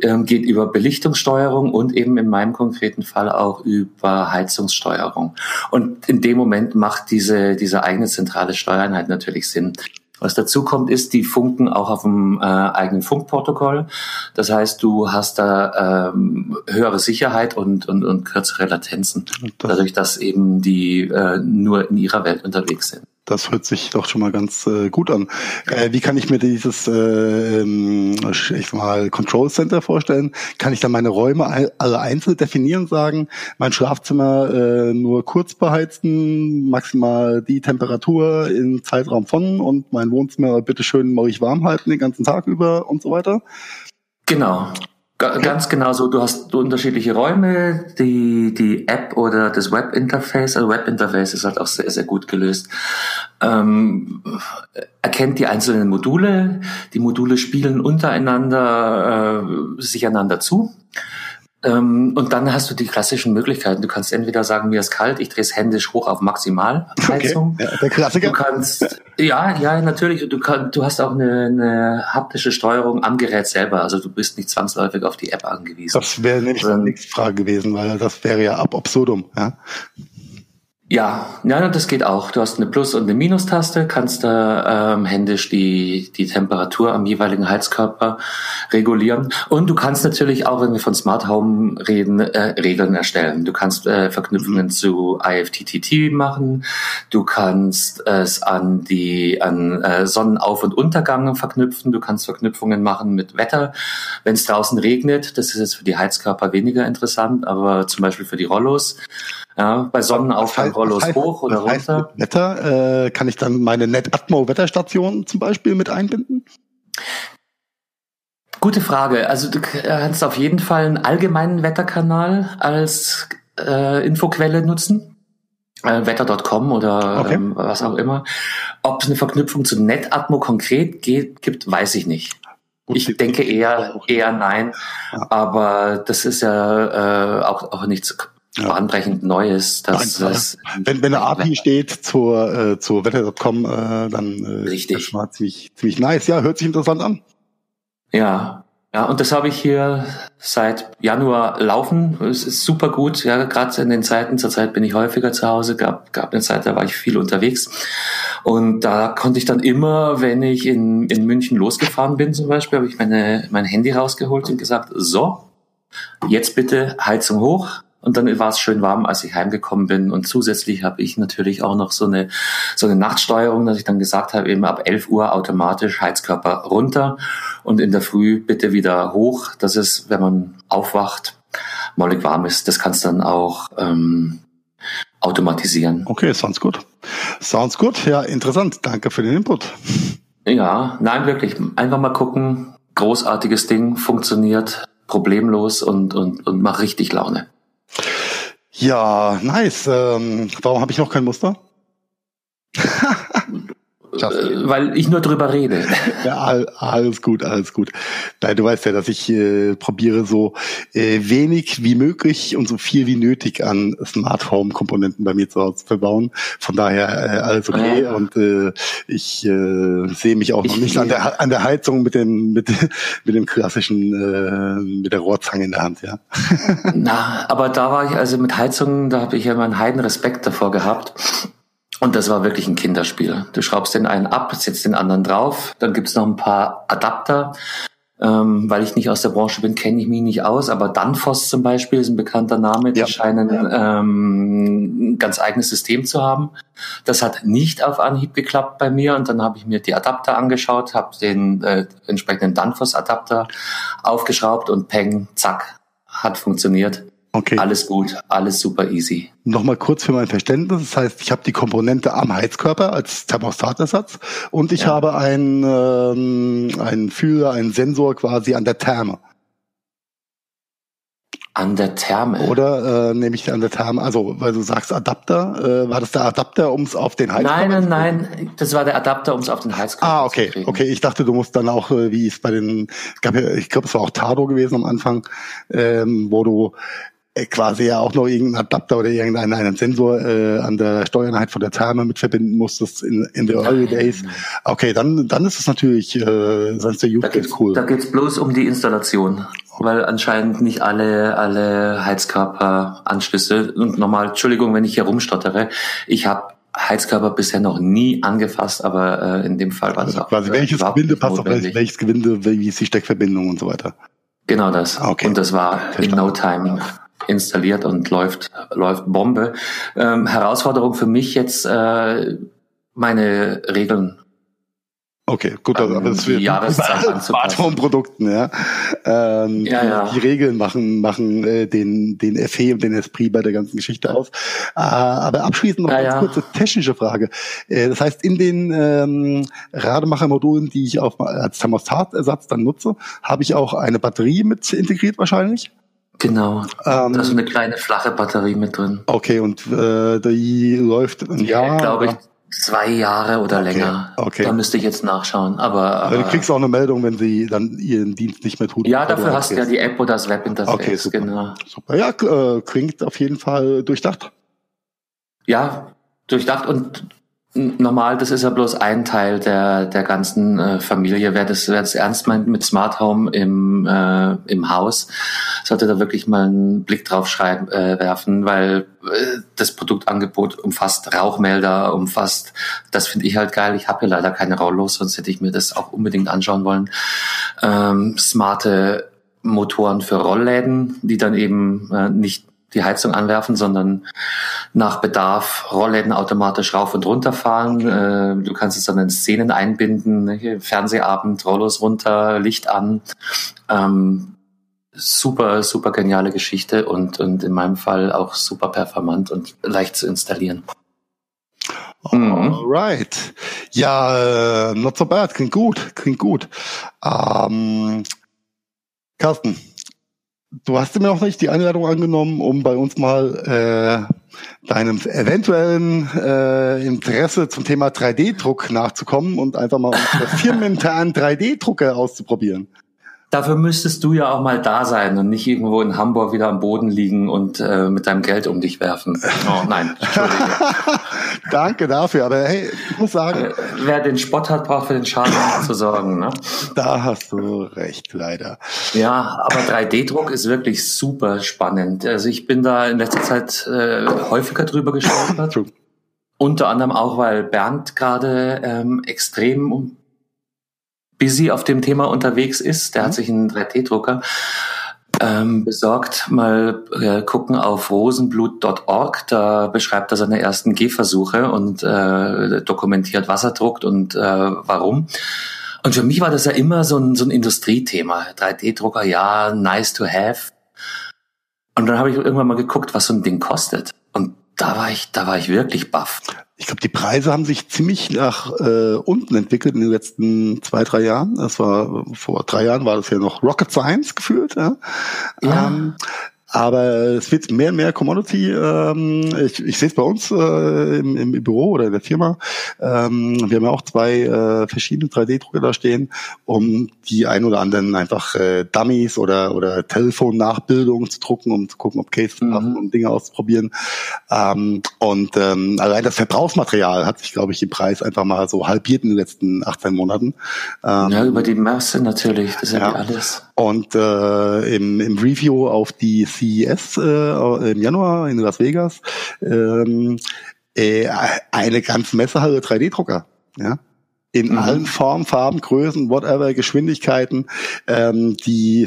ähm, geht über Belichtungssteuerung und eben in meinem konkreten Fall auch über Heizungssteuerung. Und in dem Moment macht diese, diese eigene zentrale Steuereinheit natürlich Sinn. Was dazu kommt, ist, die funken auch auf dem äh, eigenen Funkprotokoll. Das heißt, du hast da ähm, höhere Sicherheit und, und, und kürzere Latenzen, dadurch, dass eben die äh, nur in ihrer Welt unterwegs sind. Das hört sich doch schon mal ganz äh, gut an. Äh, wie kann ich mir dieses äh, ähm, ich mal Control Center vorstellen? Kann ich da meine Räume alle einzeln definieren sagen, mein Schlafzimmer äh, nur kurz beheizen, maximal die Temperatur im Zeitraum von und mein Wohnzimmer bitte schön mache ich warm halten den ganzen Tag über und so weiter? Genau. Ganz genau so. Du hast unterschiedliche Räume. Die, die App oder das Webinterface, also Webinterface ist halt auch sehr, sehr gut gelöst. Ähm, erkennt die einzelnen Module. Die Module spielen untereinander äh, sich einander zu. Ähm, und dann hast du die klassischen Möglichkeiten. Du kannst entweder sagen, mir ist kalt, ich drehe es händisch hoch auf Maximalheizung. Okay. Ja, der Klassiker. Du kannst, ja, ja, natürlich. Du, kannst, du hast auch eine, eine haptische Steuerung am Gerät selber. Also du bist nicht zwangsläufig auf die App angewiesen. Das wäre nämlich die nächste Frage gewesen, weil das wäre ja ab absurdum. Ja. Ja, ja, das geht auch. Du hast eine Plus- und eine Minustaste, kannst da ähm, händisch die, die Temperatur am jeweiligen Heizkörper regulieren. Und du kannst natürlich auch, wenn wir von Smart Home reden, äh, Regeln erstellen. Du kannst äh, Verknüpfungen zu IFTTT machen. Du kannst es an die an äh, Sonnenauf- und Untergang verknüpfen. Du kannst Verknüpfungen machen mit Wetter. Wenn es draußen regnet, das ist jetzt für die Heizkörper weniger interessant, aber zum Beispiel für die Rollos ja, bei Sonnenaufgang Rollos heißt, hoch oder runter. Wetter, äh, kann ich dann meine NetAtmo Wetterstation zum Beispiel mit einbinden? Gute Frage. Also du kannst auf jeden Fall einen allgemeinen Wetterkanal als äh, Infoquelle nutzen. Äh, Wetter.com oder okay. ähm, was auch immer. Ob es eine Verknüpfung zu NetAtmo konkret geht, gibt, weiß ich nicht. Gut, ich denke eher, eher nein. Ja. Aber das ist ja äh, auch, auch nichts ja. bahnbrechend Neues. Dass, Nein, das, wenn, wenn eine API steht zur, äh, zur Wetter.com, äh, dann äh, Richtig. das war ziemlich, ziemlich nice. Ja, hört sich interessant an. Ja, ja, und das habe ich hier seit Januar laufen. Es ist super gut. Ja, gerade in den Zeiten, zur Zeit bin ich häufiger zu Hause. Gab, gab eine Zeit, da war ich viel unterwegs. Und da konnte ich dann immer, wenn ich in, in München losgefahren bin zum Beispiel, habe ich meine, mein Handy rausgeholt und gesagt, so, jetzt bitte Heizung hoch, und dann war es schön warm, als ich heimgekommen bin. Und zusätzlich habe ich natürlich auch noch so eine, so eine Nachtsteuerung, dass ich dann gesagt habe, eben ab 11 Uhr automatisch Heizkörper runter und in der Früh bitte wieder hoch. Das ist, wenn man aufwacht, mollig warm ist. Das kannst dann auch ähm, automatisieren. Okay, sounds gut. Sounds gut. Ja, interessant. Danke für den Input. Ja, nein, wirklich. Einfach mal gucken. Großartiges Ding, funktioniert problemlos und, und, und macht richtig Laune. Ja, nice. Ähm, warum habe ich noch kein Muster? Äh, weil ich nur drüber rede. Ja, alles gut, alles gut. Nein, du weißt ja, dass ich äh, probiere so äh, wenig wie möglich und so viel wie nötig an Smart Home Komponenten bei mir zu Hause zu verbauen. Von daher äh, alles okay ja. und äh, ich äh, sehe mich auch noch ich, nicht an der an der Heizung mit dem mit mit dem klassischen äh, mit der Rohrzange in der Hand, ja. Na, aber da war ich also mit Heizungen, da habe ich ja meinen heiden Respekt davor gehabt und das war wirklich ein Kinderspiel. Du schraubst den einen ab, setzt den anderen drauf, dann gibt's noch ein paar Adapter. Ähm, weil ich nicht aus der Branche bin, kenne ich mich nicht aus, aber Danfoss zum Beispiel ist ein bekannter Name, die ja. scheinen ähm, ein ganz eigenes System zu haben. Das hat nicht auf Anhieb geklappt bei mir und dann habe ich mir die Adapter angeschaut, habe den äh, entsprechenden Danfoss-Adapter aufgeschraubt und peng, zack, hat funktioniert. Okay. Alles gut, alles super easy. Nochmal kurz für mein Verständnis. Das heißt, ich habe die Komponente am Heizkörper als Thermostatersatz und ich ja. habe einen, ähm, einen Fühler, einen Sensor quasi an der Therme. An der Therme? Oder äh, nehme ich an der Therme, also weil du sagst Adapter, äh, war das der Adapter, um es auf den Heizkörper Nein, nein, nein, das war der Adapter, um es auf den Heizkörper ah, okay. Okay, ich dachte, du musst dann auch, äh, wie es bei den, gab ja, ich glaube, es war auch Tado gewesen am Anfang, ähm, wo du quasi ja auch noch irgendeinen Adapter oder irgendeinen einen Sensor äh, an der Steuereinheit von der Therme mit verbinden musstest in, in the early days. Okay, dann, dann ist es natürlich, äh, sonst der Use Case cool. Da geht's bloß um die Installation, weil anscheinend nicht alle, alle Heizkörperanschlüsse und nochmal, Entschuldigung, wenn ich hier rumstottere, ich habe Heizkörper bisher noch nie angefasst, aber äh, in dem Fall war es also auch. Quasi welches Gewinde passt auf welches, welches Gewinde, wie ist die Steckverbindung und so weiter. Genau das. Okay. Und das war Verstanden. in no time installiert und läuft, läuft Bombe. Ähm, Herausforderung für mich jetzt, äh, meine Regeln Okay, gut, aber das wird Smart Home Produkten, ja. Ähm, ja, ja. Die Regeln machen machen äh, den den Effet und den Esprit bei der ganzen Geschichte aus. Äh, aber abschließend noch ja, eine ja. kurze technische Frage. Äh, das heißt, in den ähm, Rademacher-Modulen, die ich auf, als Thermostatersatz dann nutze, habe ich auch eine Batterie mit integriert wahrscheinlich. Genau. Ähm, da ist eine kleine flache Batterie mit drin. Okay, und äh, die läuft ein Ja, Jahr. glaube ich, zwei Jahre oder Okay, länger. okay. Da müsste ich jetzt nachschauen. Aber, Also aber du kriegst auch eine Meldung, wenn sie dann ihren Dienst nicht mehr tun. ja, dafür hast du ja die App oder das Webinterface. Okay, super. genau. Super. Ja, äh, klingt auf jeden Fall durchdacht. Ja, durchdacht und normal, das ist ja bloß ein Teil der, der ganzen äh, Familie. Wer das, wer das ernst meint mit Smart Home im, äh, im Haus, sollte da wirklich mal einen Blick drauf schreiben, äh, werfen, weil äh, das Produktangebot umfasst Rauchmelder, umfasst, das finde ich halt geil. Ich habe ja leider keine Rollos, sonst hätte ich mir das auch unbedingt anschauen wollen. Ähm, smarte Motoren für Rollläden, die dann eben äh, nicht die Heizung anwerfen, sondern nach Bedarf Rollläden automatisch rauf und runter fahren. Äh, du kannst es dann in Szenen einbinden, ne? Fernsehabend, Rollos runter, Licht an. Ähm, super, super geniale Geschichte und, und in meinem Fall auch super performant und leicht zu installieren. Mhm. Alright. Ja, äh, not so bad. Klingt gut. Klingt gut. Ähm, Carsten, du hast mir noch nicht die Einladung angenommen, um bei uns mal äh, deinem eventuellen äh, Interesse zum Thema 3D-Druck nachzukommen und einfach mal unsere firmeninternen 3D-Drucker auszuprobieren. Dafür müsstest du ja auch mal da sein und nicht irgendwo in Hamburg wieder am Boden liegen und äh, mit deinem Geld um dich werfen. Oh nein, Entschuldige. Danke dafür, aber hey, ich muss sagen, Äh, Wer den Spott hat, braucht für den Schaden zu sorgen. Ne? da hast du recht, leider. Ja, aber 3D-Druck ist wirklich super spannend. Also ich bin da in letzter Zeit äh, häufiger drüber gestolpert. True. Unter anderem auch, weil Bernd gerade ähm, extrem busy auf dem Thema unterwegs ist. Der Mhm. hat sich einen 3D-Drucker ähm, besorgt. Mal äh, gucken auf rosenblut.org. Da beschreibt er seine ersten Gehversuche und äh, dokumentiert, was er druckt und äh, warum. Und für mich war das ja immer so ein, so ein Industriethema. 3D-Drucker, ja, nice to have. Und dann habe ich irgendwann mal geguckt, was so ein Ding kostet. Und da war ich, da war ich wirklich baff. Ich glaube, die Preise haben sich ziemlich nach äh, unten entwickelt in den letzten zwei, drei Jahren. Das war vor drei Jahren war das ja noch Rocket Science gefühlt. Ja. Ja. Ähm, aber es wird mehr und mehr Commodity. Ähm, ich ich sehe es bei uns äh, im, im Büro oder in der Firma. Ähm, wir haben ja auch zwei äh, verschiedene 3D-Drucker da stehen, um die ein oder anderen einfach äh, Dummies oder oder Telefonnachbildungen zu drucken, um zu gucken, ob Cases Mhm. passen, um Dinge auszuprobieren. Ähm, und ähm, allein das Verbrauchsmaterial hat sich, glaube ich, im Preis einfach mal so halbiert in den letzten 18 Monaten. Ähm, Ja, über die Masse natürlich. Das ist ja, Ja. alles. Und äh, im, im Review auf die CES äh, im Januar in Las Vegas ähm, äh, eine ganze Messehalle 3D-Drucker. Ja? In Mhm. allen Formen, Farben, Größen, whatever, Geschwindigkeiten. Ähm, die,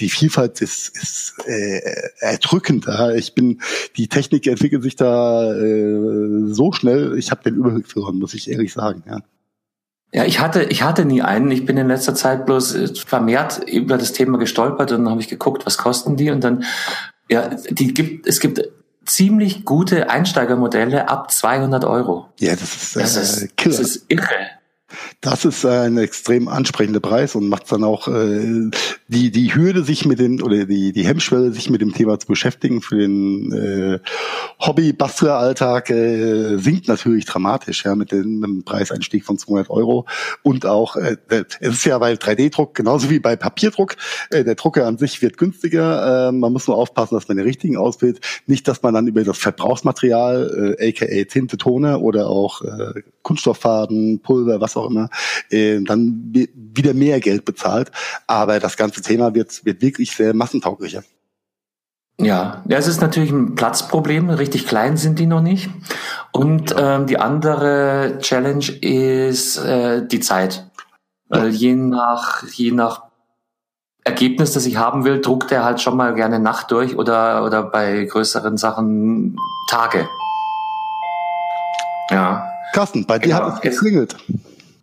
die Vielfalt ist, ist äh, erdrückend. Ja? Ich bin, die Technik entwickelt sich da äh, so schnell. Ich habe den Überblick verloren, muss ich ehrlich sagen. Ja. Ja, ich hatte, ich hatte nie einen. Ich bin in letzter Zeit bloß äh, vermehrt über das Thema gestolpert und dann habe ich geguckt, was kosten die und dann, ja, die gibt, es gibt ziemlich gute Einsteigermodelle ab 200 Euro. Ja, das ist, äh, Das ist, Killer. das ist irre. Das ist ein extrem ansprechender Preis und macht dann auch äh, die die Hürde, sich mit den oder die die Hemmschwelle, sich mit dem Thema zu beschäftigen für den äh, Hobby-Bastler-Alltag äh, sinkt natürlich dramatisch, ja, mit dem, dem Preiseinstieg von 200 Euro und auch äh, es ist ja bei 3D-Druck genauso wie bei Papierdruck, äh, der Drucker an sich wird günstiger. Äh, man muss nur aufpassen, dass man den richtigen auswählt, nicht, dass man dann über das Verbrauchsmaterial, äh, aka Tinte, Toner oder auch äh, Kunststofffaden, Pulver, was auch immer, äh, dann wi- wieder mehr Geld bezahlt. Aber das ganze Thema wird, wird wirklich sehr massentauglicher. Ja, es ist natürlich ein Platzproblem. Richtig klein sind die noch nicht. Und ähm, die andere Challenge ist äh, die Zeit. Weil je nach, je nach Ergebnis, das ich haben will, druckt er halt schon mal gerne Nacht durch oder, oder bei größeren Sachen Tage. Ja. Carsten, bei dir genau. hat es geklingelt.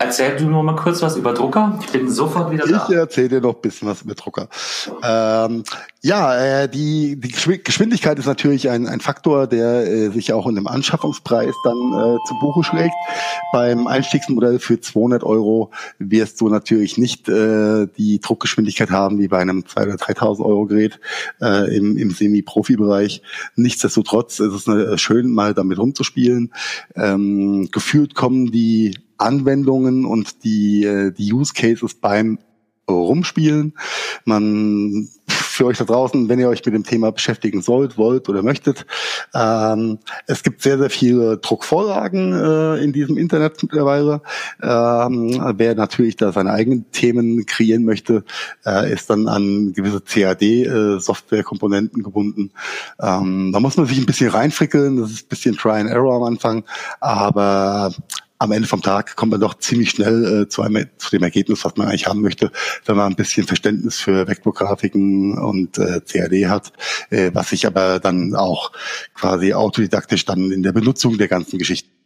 Erzähl du noch mal kurz was über Drucker. Ich bin sofort wieder da. Ich erzähle dir noch ein bisschen was über Drucker. Ähm, ja, äh, die, die Geschwindigkeit ist natürlich ein, ein Faktor, der äh, sich auch in dem Anschaffungspreis dann äh, zu Buche schlägt. Beim Einstiegsmodell für 200 Euro wirst du natürlich nicht äh, die Druckgeschwindigkeit haben wie bei einem 2.000 oder 3.000 Euro Gerät äh, im, im Semi-Profi-Bereich. Nichtsdestotrotz ist es äh, schön, mal damit rumzuspielen. Ähm, gefühlt kommen die Anwendungen und die, äh, die Use Cases beim Rumspielen. Man für euch da draußen, wenn ihr euch mit dem Thema beschäftigen sollt, wollt oder möchtet. Ähm, es gibt sehr, sehr viele Druckvorlagen äh, in diesem Internet mittlerweile. Ähm, wer natürlich da seine eigenen Themen kreieren möchte, äh, ist dann an gewisse CAD-Softwarekomponenten äh, gebunden. Ähm, da muss man sich ein bisschen reinfrickeln, das ist ein bisschen Try and Error am Anfang, aber am Ende vom Tag kommt man doch ziemlich schnell äh, zu, einem, zu dem Ergebnis, was man eigentlich haben möchte, wenn man ein bisschen Verständnis für Vektorgrafiken und äh, CAD hat, äh, was sich aber dann auch quasi autodidaktisch dann in der Benutzung der ganzen Geschichten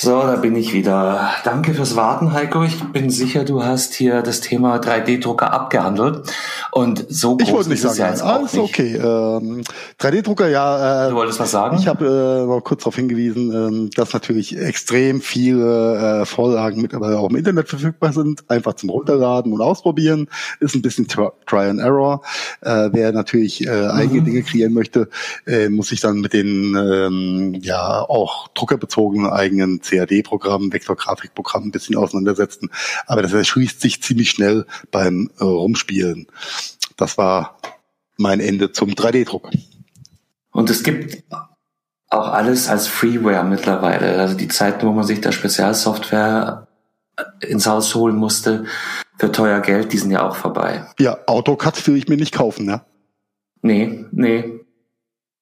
so, da bin ich wieder. Danke fürs Warten, Heiko. Ich bin sicher, du hast hier das Thema 3D-Drucker abgehandelt. Und so groß ich wollte nicht sagen, ja jetzt alles nicht. okay. Ähm, 3D-Drucker, ja. Äh, du wolltest was sagen? Ich habe äh, noch kurz darauf hingewiesen, äh, dass natürlich extrem viele äh, Vorlagen mittlerweile auch im Internet verfügbar sind. Einfach zum Runterladen und Ausprobieren. Ist ein bisschen Try and Error. Äh, wer natürlich äh, eigene mhm. Dinge kreieren möchte, äh, muss sich dann mit den ähm, ja auch druckerbezogenen eigenen CAD-Programm, Vektorgrafikprogramm ein bisschen auseinandersetzen. Aber das erschließt sich ziemlich schnell beim äh, Rumspielen. Das war mein Ende zum 3D-Druck. Und es gibt auch alles als Freeware mittlerweile. Also die Zeiten, wo man sich da Spezialsoftware ins Haus holen musste für teuer Geld, die sind ja auch vorbei. Ja, AutoCAD will ich mir nicht kaufen, ne? Nee, nee.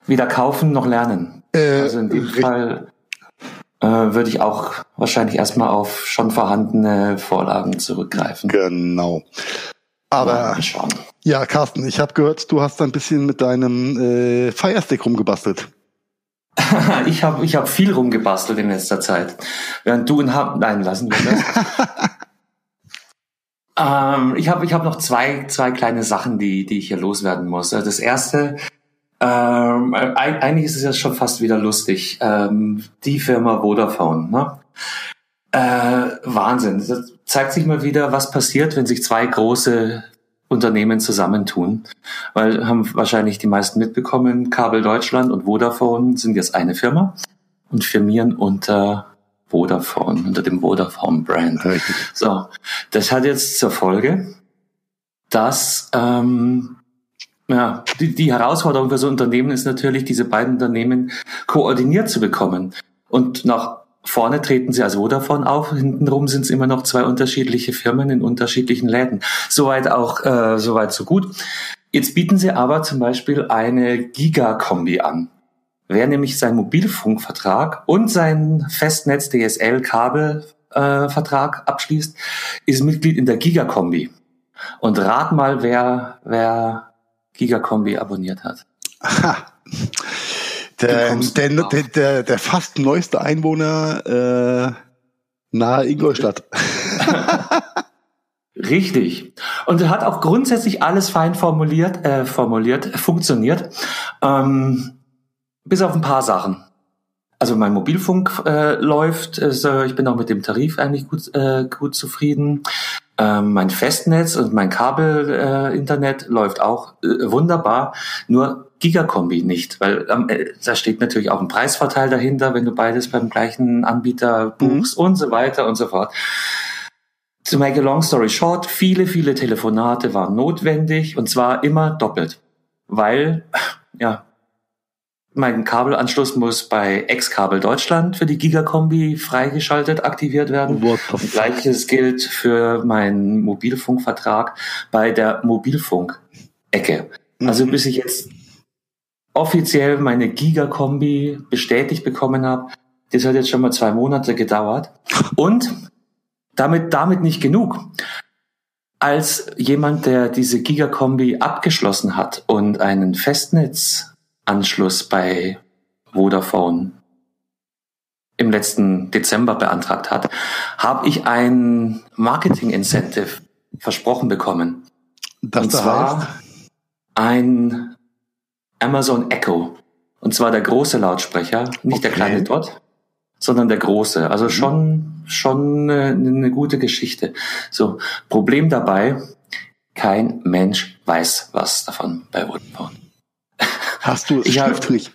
Weder kaufen noch lernen. Äh, also in dem Fall äh, würde ich auch wahrscheinlich erstmal auf schon vorhandene Vorlagen zurückgreifen. Genau. Aber ja, Carsten, ich habe gehört, du hast ein bisschen mit deinem äh, Firestick rumgebastelt. ich habe ich hab viel rumgebastelt in letzter Zeit. Während du in Ham nein, lassen wir das. ähm, ich habe ich hab noch zwei, zwei kleine Sachen, die, die ich hier loswerden muss. Das erste ähm, eigentlich ist es ja schon fast wieder lustig. Ähm, die Firma Vodafone, ne? Äh, Wahnsinn. Das zeigt sich mal wieder, was passiert, wenn sich zwei große Unternehmen zusammentun. Weil haben wahrscheinlich die meisten mitbekommen, Kabel Deutschland und Vodafone sind jetzt eine Firma und firmieren unter Vodafone, unter dem Vodafone-Brand. So, das hat jetzt zur Folge, dass ähm, ja, die, die Herausforderung für so Unternehmen ist natürlich, diese beiden Unternehmen koordiniert zu bekommen. Und nach vorne treten sie als Vodafone auf, hintenrum sind es immer noch zwei unterschiedliche Firmen in unterschiedlichen Läden. Soweit auch, äh, soweit so gut. Jetzt bieten sie aber zum Beispiel eine Giga-Kombi an. Wer nämlich seinen Mobilfunkvertrag und seinen Festnetz DSL Kabelvertrag äh, abschließt, ist Mitglied in der Giga-Kombi. Und rat mal, wer, wer Gigakombi abonniert hat. Aha. Der, der, der, der, fast neueste Einwohner äh, nahe Ingolstadt. Richtig. Und er hat auch grundsätzlich alles fein formuliert, äh, formuliert, funktioniert. Ähm, bis auf ein paar Sachen. Also mein Mobilfunk äh, läuft, also ich bin auch mit dem Tarif eigentlich gut, äh, gut zufrieden. Ähm, mein Festnetz und mein Kabel-Internet äh, läuft auch äh, wunderbar, nur Gigakombi nicht, weil ähm, äh, da steht natürlich auch ein Preisvorteil dahinter, wenn du beides beim gleichen Anbieter buchst mhm. und so weiter und so fort. To make a long story short, viele, viele Telefonate waren notwendig und zwar immer doppelt, weil ja mein Kabelanschluss muss bei X-Kabel Deutschland für die Gigakombi freigeschaltet aktiviert werden. Gleiches gilt für meinen Mobilfunkvertrag bei der Mobilfunk-Ecke. Also mhm. bis ich jetzt offiziell meine Gigakombi bestätigt bekommen habe, das hat jetzt schon mal zwei Monate gedauert. Und damit, damit nicht genug. Als jemand, der diese Gigakombi abgeschlossen hat und einen Festnetz Anschluss bei Vodafone im letzten Dezember beantragt hat, habe ich ein Marketing-Incentive versprochen bekommen. Das und zwar heißt, ein Amazon Echo. Und zwar der große Lautsprecher, nicht der Okay. kleine Dot, sondern der große. Also schon, schon eine, eine gute Geschichte. So, Problem dabei, kein Mensch weiß was davon bei Vodafone. hast du schriftlich?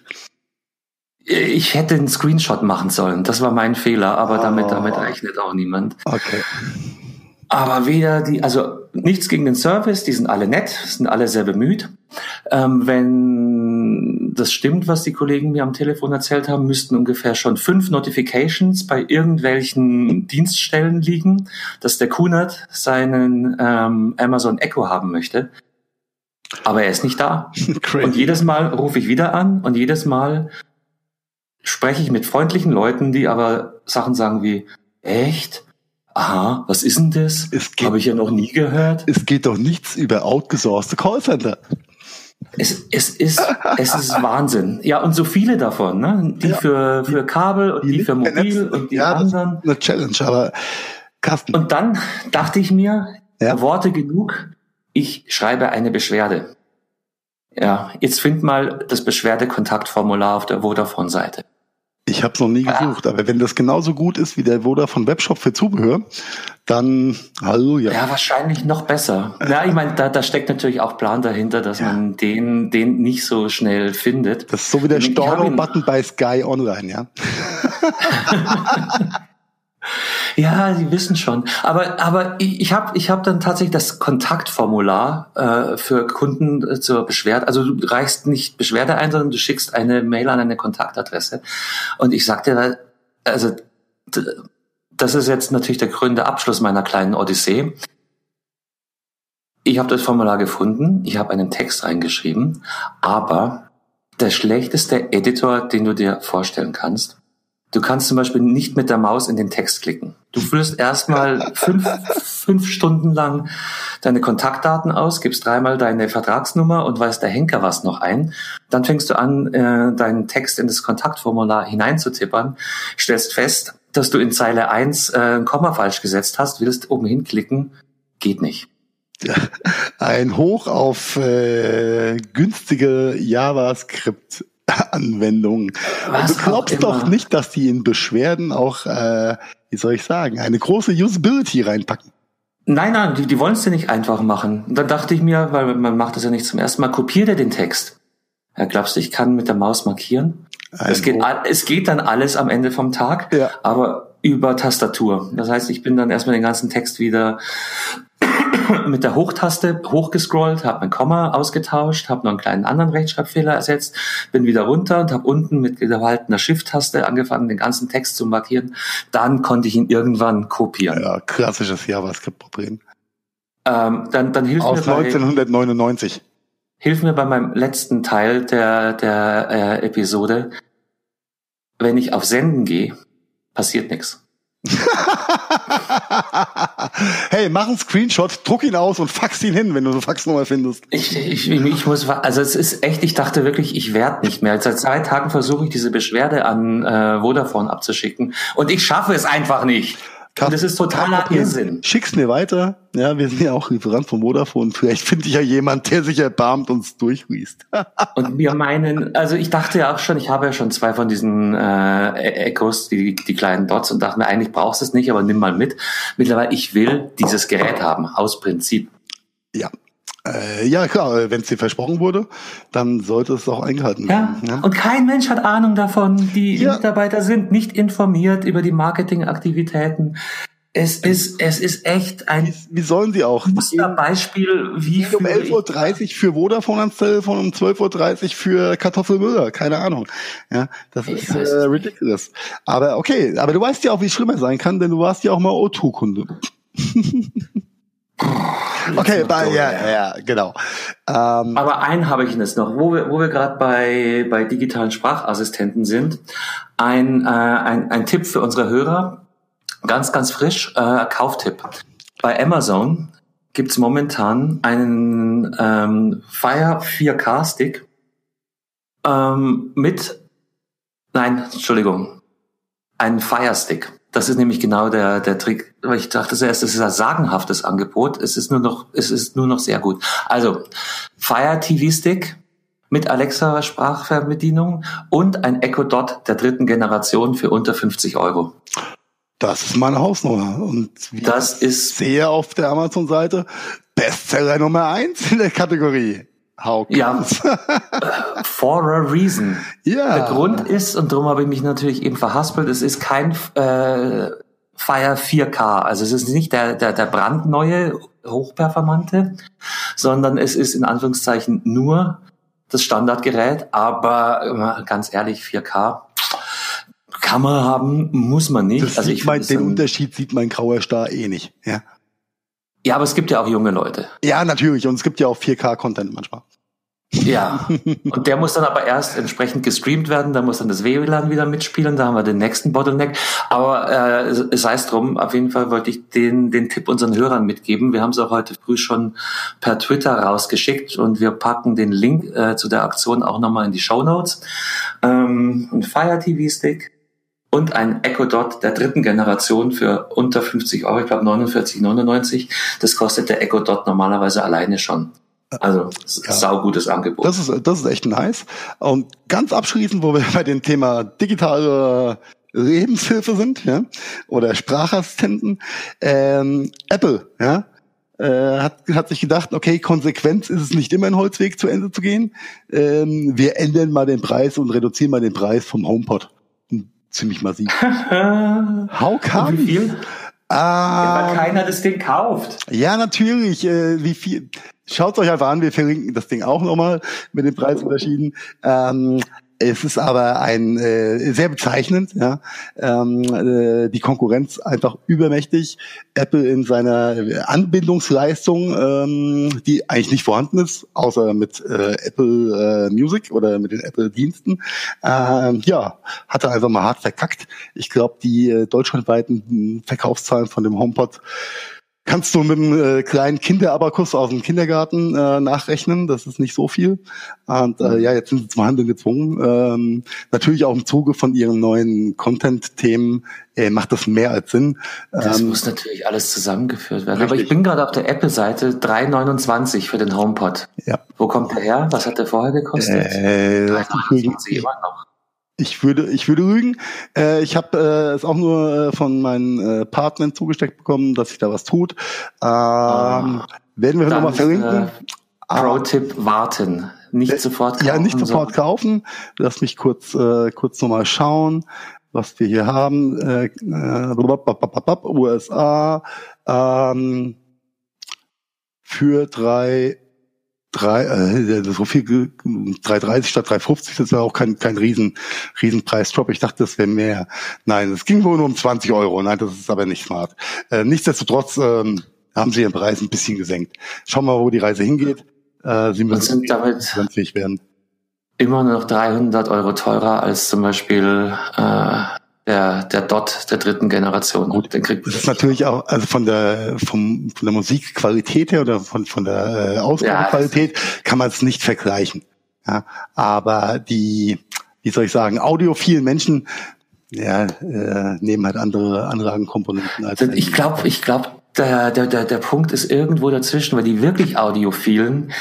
Ich hätte einen Screenshot machen sollen. Das war mein Fehler, aber damit, Oh. damit rechnet auch niemand. Okay. Aber weder die, also nichts gegen den Service, die sind alle nett, sind alle sehr bemüht. Ähm, wenn das stimmt, was die Kollegen mir am Telefon erzählt haben, müssten ungefähr schon fünf Notifications bei irgendwelchen Dienststellen liegen, dass der Kunert seinen ähm, Amazon Echo haben möchte. Aber er ist nicht da. Und jedes Mal rufe ich wieder an und jedes Mal spreche ich mit freundlichen Leuten, die aber Sachen sagen wie, echt? Aha, was ist denn das? Habe ich ja noch nie gehört. Es geht doch nichts über outgesourcete Callcenter. Es, es, ist, es ist Wahnsinn. Ja, und so viele davon, ne? Die Ja. für, für Kabel und die, für nicht Mobil und die ja, anderen. eine Challenge, aber Carsten, Und dann dachte ich mir, Ja. Worte genug, ich schreibe eine Beschwerde. Ja, jetzt find mal das Beschwerdekontaktformular auf der Vodafone-Seite. ich habe es noch nie gesucht, aber wenn das genauso gut ist wie der Vodafone Webshop für Zubehör, dann Halleluja. Ja, wahrscheinlich noch besser. Ja, ich meine, da, da steckt natürlich auch Plan dahinter, dass Ja. man den, den nicht so schnell findet. Das ist so wie der Storno-Button bei Sky Online, ja. Ja, Sie wissen schon. Aber, aber ich habe ich hab dann tatsächlich das Kontaktformular äh, für Kunden äh, zur Beschwerde. Also du reichst nicht Beschwerde ein, sondern du schickst eine Mail an eine Kontaktadresse. Und ich sagte also das ist jetzt natürlich der krönende Abschluss meiner kleinen Odyssee. Ich habe das Formular gefunden, ich habe einen Text reingeschrieben, aber der schlechteste Editor, den du dir vorstellen kannst, Du kannst zum Beispiel nicht mit der Maus in den Text klicken. Du füllst erstmal fünf, fünf Stunden lang deine Kontaktdaten aus, gibst dreimal deine Vertragsnummer und weiß der Henker was noch ein. Dann fängst du an, äh, deinen Text in das Kontaktformular hineinzutippern, stellst fest, dass du in Zeile 1 äh, ein Komma falsch gesetzt hast, willst oben hinklicken, geht nicht. Ein Hoch auf äh, günstige JavaScript-Anwendungen. Was Du glaubst doch nicht, dass die in Beschwerden auch, äh, wie soll ich sagen, eine große Usability reinpacken. Nein, nein, die, die wollen es dir nicht einfach machen. Und dann dachte ich mir, weil man macht das ja nicht zum ersten Mal, kopier dir den Text. Ja, glaubst du, ich kann mit der Maus markieren? Es geht, es geht dann alles am Ende vom Tag, Ja. aber über Tastatur. Das heißt, ich bin dann erstmal den ganzen Text wieder mit der Hochtaste hochgescrollt, habe mein Komma ausgetauscht, habe noch einen kleinen anderen Rechtschreibfehler ersetzt, bin wieder runter und habe unten mit gehaltener Shift-Taste angefangen, den ganzen Text zu markieren. Dann konnte ich ihn irgendwann kopieren. ja, klassisches JavaScript-Problem. Ähm, dann, dann hilft Aus mir bei, 1999. hilf mir bei meinem letzten Teil der, der äh, Episode, wenn ich auf Senden gehe, passiert nichts. hey, mach einen Screenshot, druck ihn aus und fax ihn hin, wenn du eine Faxnummer findest. Ich, ich, ich muss, also es ist echt, ich dachte wirklich, ich werde nicht mehr. Seit zwei Tagen versuche ich diese Beschwerde an äh, Vodafone abzuschicken und ich schaffe es einfach nicht. Und das ist totaler. Irrsinn. Schick's mir weiter. Ja, wir sind ja auch Lieferant von Vodafone. Vielleicht finde ich ja jemand, der sich erbarmt und es durchliest. Und wir meinen, also ich dachte ja auch schon, ich habe ja schon zwei von diesen äh, Echos, die, die kleinen Dots, und dachte mir, eigentlich brauchst du es nicht, aber nimm mal mit. Mittlerweile, ich will dieses Gerät haben, aus Prinzip. ja. Äh, ja, klar, wenn es dir versprochen wurde, dann sollte es auch eingehalten werden. Ja. und kein Mensch hat Ahnung davon. Die Ja. Mitarbeiter sind nicht informiert über die Marketingaktivitäten. Es ist, es ist echt ein Wie sollen sie auch? Musterbeispiel, wie Um führe ich 11.30 Uhr für Vodafone ans Telefon, um 12.30 Uhr für Kartoffelmüller, keine Ahnung. Ja, das Ich ist äh, es ridiculous. Aber okay, aber du weißt ja auch, wie es schlimmer sein kann, denn du warst ja auch mal O2-Kunde. okay, bei, ja, ja, ja, genau. Ähm, Aber einen habe ich jetzt noch, wo wir, wo wir gerade bei, bei digitalen Sprachassistenten sind. Ein, äh, ein, ein Tipp für unsere Hörer, ganz, ganz frisch, äh, Kauftipp. Bei Amazon gibt's momentan einen ähm, Fire 4K Stick ähm, mit, nein, Entschuldigung, ein Fire Stick. Das ist nämlich genau der, der Trick. Weil ich dachte zuerst, das ist ein sagenhaftes Angebot. Es ist nur noch, es ist nur noch sehr gut. Also, Fire TV Stick mit Alexa Sprachfernbedienung und ein Echo Dot der dritten Generation für unter 50 Euro. Das ist meine Hausnummer. Und das ist sehr auf der Amazon-Seite Bestseller Nummer eins in der Kategorie. How ja, for a reason. Ja. Der Grund ist, und darum habe ich mich natürlich eben verhaspelt, es ist kein äh, Fire 4K. Also es ist nicht der, der, der brandneue, hochperformante, sondern es ist in Anführungszeichen nur das Standardgerät, aber ganz ehrlich, 4K kann man haben, muss man nicht. Das also ich mein, den Unterschied sieht mein grauer Star eh nicht. Ja. Ja, aber es gibt ja auch junge Leute. Ja, natürlich. Und es gibt ja auch 4K-Content manchmal. Ja, und der muss dann aber erst entsprechend gestreamt werden, da muss dann das WLAN wieder mitspielen, da haben wir den nächsten Bottleneck. Aber äh, sei es drum, auf jeden Fall wollte ich den, den Tipp unseren Hörern mitgeben. Wir haben es auch heute früh schon per Twitter rausgeschickt und wir packen den Link äh, zu der Aktion auch nochmal in die Show Notes. Ähm, ein Fire TV Stick und ein Echo Dot der dritten Generation für unter 50 Euro, ich glaube 49,99. Das kostet der Echo Dot normalerweise alleine schon. Also ja. saugutes Angebot. Das ist, das ist echt nice. Und ganz abschließend, wo wir bei dem Thema digitale Lebenshilfe sind, ja, oder Sprachassistenten, ähm, Apple, ja, äh, hat, hat sich gedacht, okay, Konsequenz ist es nicht immer ein Holzweg zu Ende zu gehen. Ähm, wir ändern mal den Preis und reduzieren mal den Preis vom HomePod. Ziemlich massiv. How come? Wie viel? ja, weil keiner das Ding kauft. Ja, natürlich. Äh, wie viel? Schaut euch einfach an, wir verlinken das Ding auch nochmal mit den Preisunterschieden. Ähm, es ist aber ein äh, sehr bezeichnend, ja. Ähm, äh, die Konkurrenz einfach übermächtig. Apple in seiner Anbindungsleistung, ähm, die eigentlich nicht vorhanden ist, außer mit äh, Apple äh, Music oder mit den Apple Diensten, äh, ja, hat er einfach mal hart verkackt. Ich glaube, die äh, deutschlandweiten Verkaufszahlen von dem HomePod kannst du mit einem äh, kleinen Kinderabakus aus dem Kindergarten äh, nachrechnen. Das ist nicht so viel. Und äh, ja, jetzt sind sie zum Handeln gezwungen. Ähm, natürlich auch im Zuge von ihren neuen Content-Themen äh, macht das mehr als Sinn. Das ähm, muss natürlich alles zusammengeführt werden. Richtig. Aber ich bin gerade auf der Apple-Seite 3,29 für den HomePod. Ja. Wo kommt der her? Was hat der vorher gekostet? Äh, 3,29 immer noch. Ich würde, ich würde lügen. Äh, ich habe äh, es auch nur äh, von meinen äh, Partnern zugesteckt bekommen, dass sich da was tut. Ähm, ah, werden wir nochmal verlinken. Äh, Pro-Tipp warten. Nicht äh, sofort kaufen. Ja, nicht sofort so. kaufen. Lass mich kurz, äh, kurz nochmal schauen, was wir hier haben. Äh, äh, USA ähm, für drei drei, äh, so viel 3,30 statt 3,50, das wäre auch kein, kein riesen, riesen Preisdrop. Ich dachte, das wäre mehr. Nein, es ging wohl nur um 20 Euro. Nein, das ist aber nicht smart. Äh, nichtsdestotrotz ähm, haben sie ihren Preis ein bisschen gesenkt. Schauen wir mal, wo die Reise hingeht. Äh, sie müssen damit fähig werden. Immer noch 300 Euro teurer als zum Beispiel äh, der, der Dot der dritten Generation. Gut, den kriegt das ist natürlich auch, also von der, vom, von der Musikqualität her oder von, von der äh, Ausgabequalität ja, kann man es nicht vergleichen. Ja, aber die, wie soll ich sagen, audiophilen Menschen, ja, äh, nehmen halt andere, andere Komponenten als. Ich glaube, ich glaube, der, der, der, der Punkt ist irgendwo dazwischen, weil die wirklich Audiophilen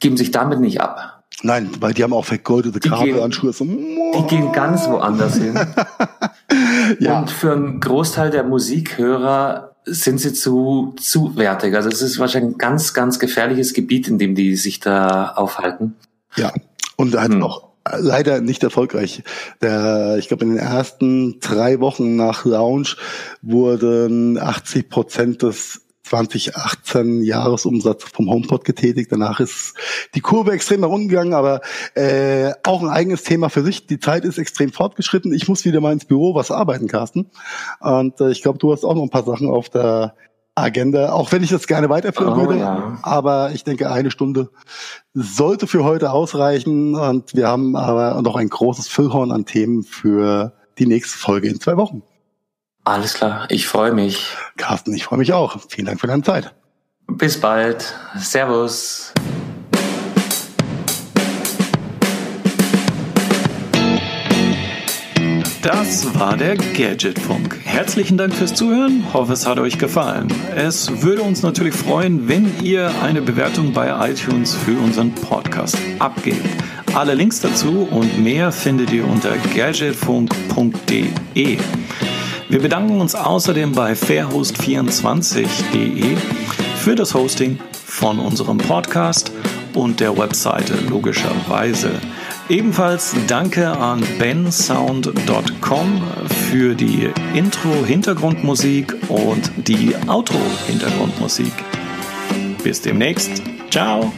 geben sich damit nicht ab. Nein, weil die haben auch vergoldete Kabelanschlüsse. Die gehen ganz woanders hin. ja. Und für einen Großteil der Musikhörer sind sie zu, zu wertig. Also es ist wahrscheinlich ein ganz, ganz gefährliches Gebiet, in dem die sich da aufhalten. Ja, und halt hm. auch leider nicht erfolgreich. Der, ich glaube, in den ersten drei Wochen nach Launch wurden 80 Prozent des 2018 Jahresumsatz vom HomePod getätigt. Danach ist die Kurve extrem nach unten gegangen, aber äh, auch ein eigenes Thema für sich. Die Zeit ist extrem fortgeschritten. Ich muss wieder mal ins Büro was arbeiten, Carsten. Und äh, ich glaube, du hast auch noch ein paar Sachen auf der Agenda, auch wenn ich das gerne weiterführen oh, würde. Ja. Aber ich denke, eine Stunde sollte für heute ausreichen. Und wir haben aber noch ein großes Füllhorn an Themen für die nächste Folge in zwei Wochen. Alles klar, ich freue mich. Carsten, ich freue mich auch. Vielen Dank für deine Zeit. Bis bald. Servus. Das war der Gadgetfunk. Herzlichen Dank fürs Zuhören. Hoffe, es hat euch gefallen. Es würde uns natürlich freuen, wenn ihr eine Bewertung bei iTunes für unseren Podcast abgebt. Alle Links dazu und mehr findet ihr unter gadgetfunk.de. Wir bedanken uns außerdem bei fairhost24.de für das Hosting von unserem Podcast und der Webseite logischerweise. Ebenfalls danke an bensound.com für die Intro-Hintergrundmusik und die Outro-Hintergrundmusik. Bis demnächst. Ciao.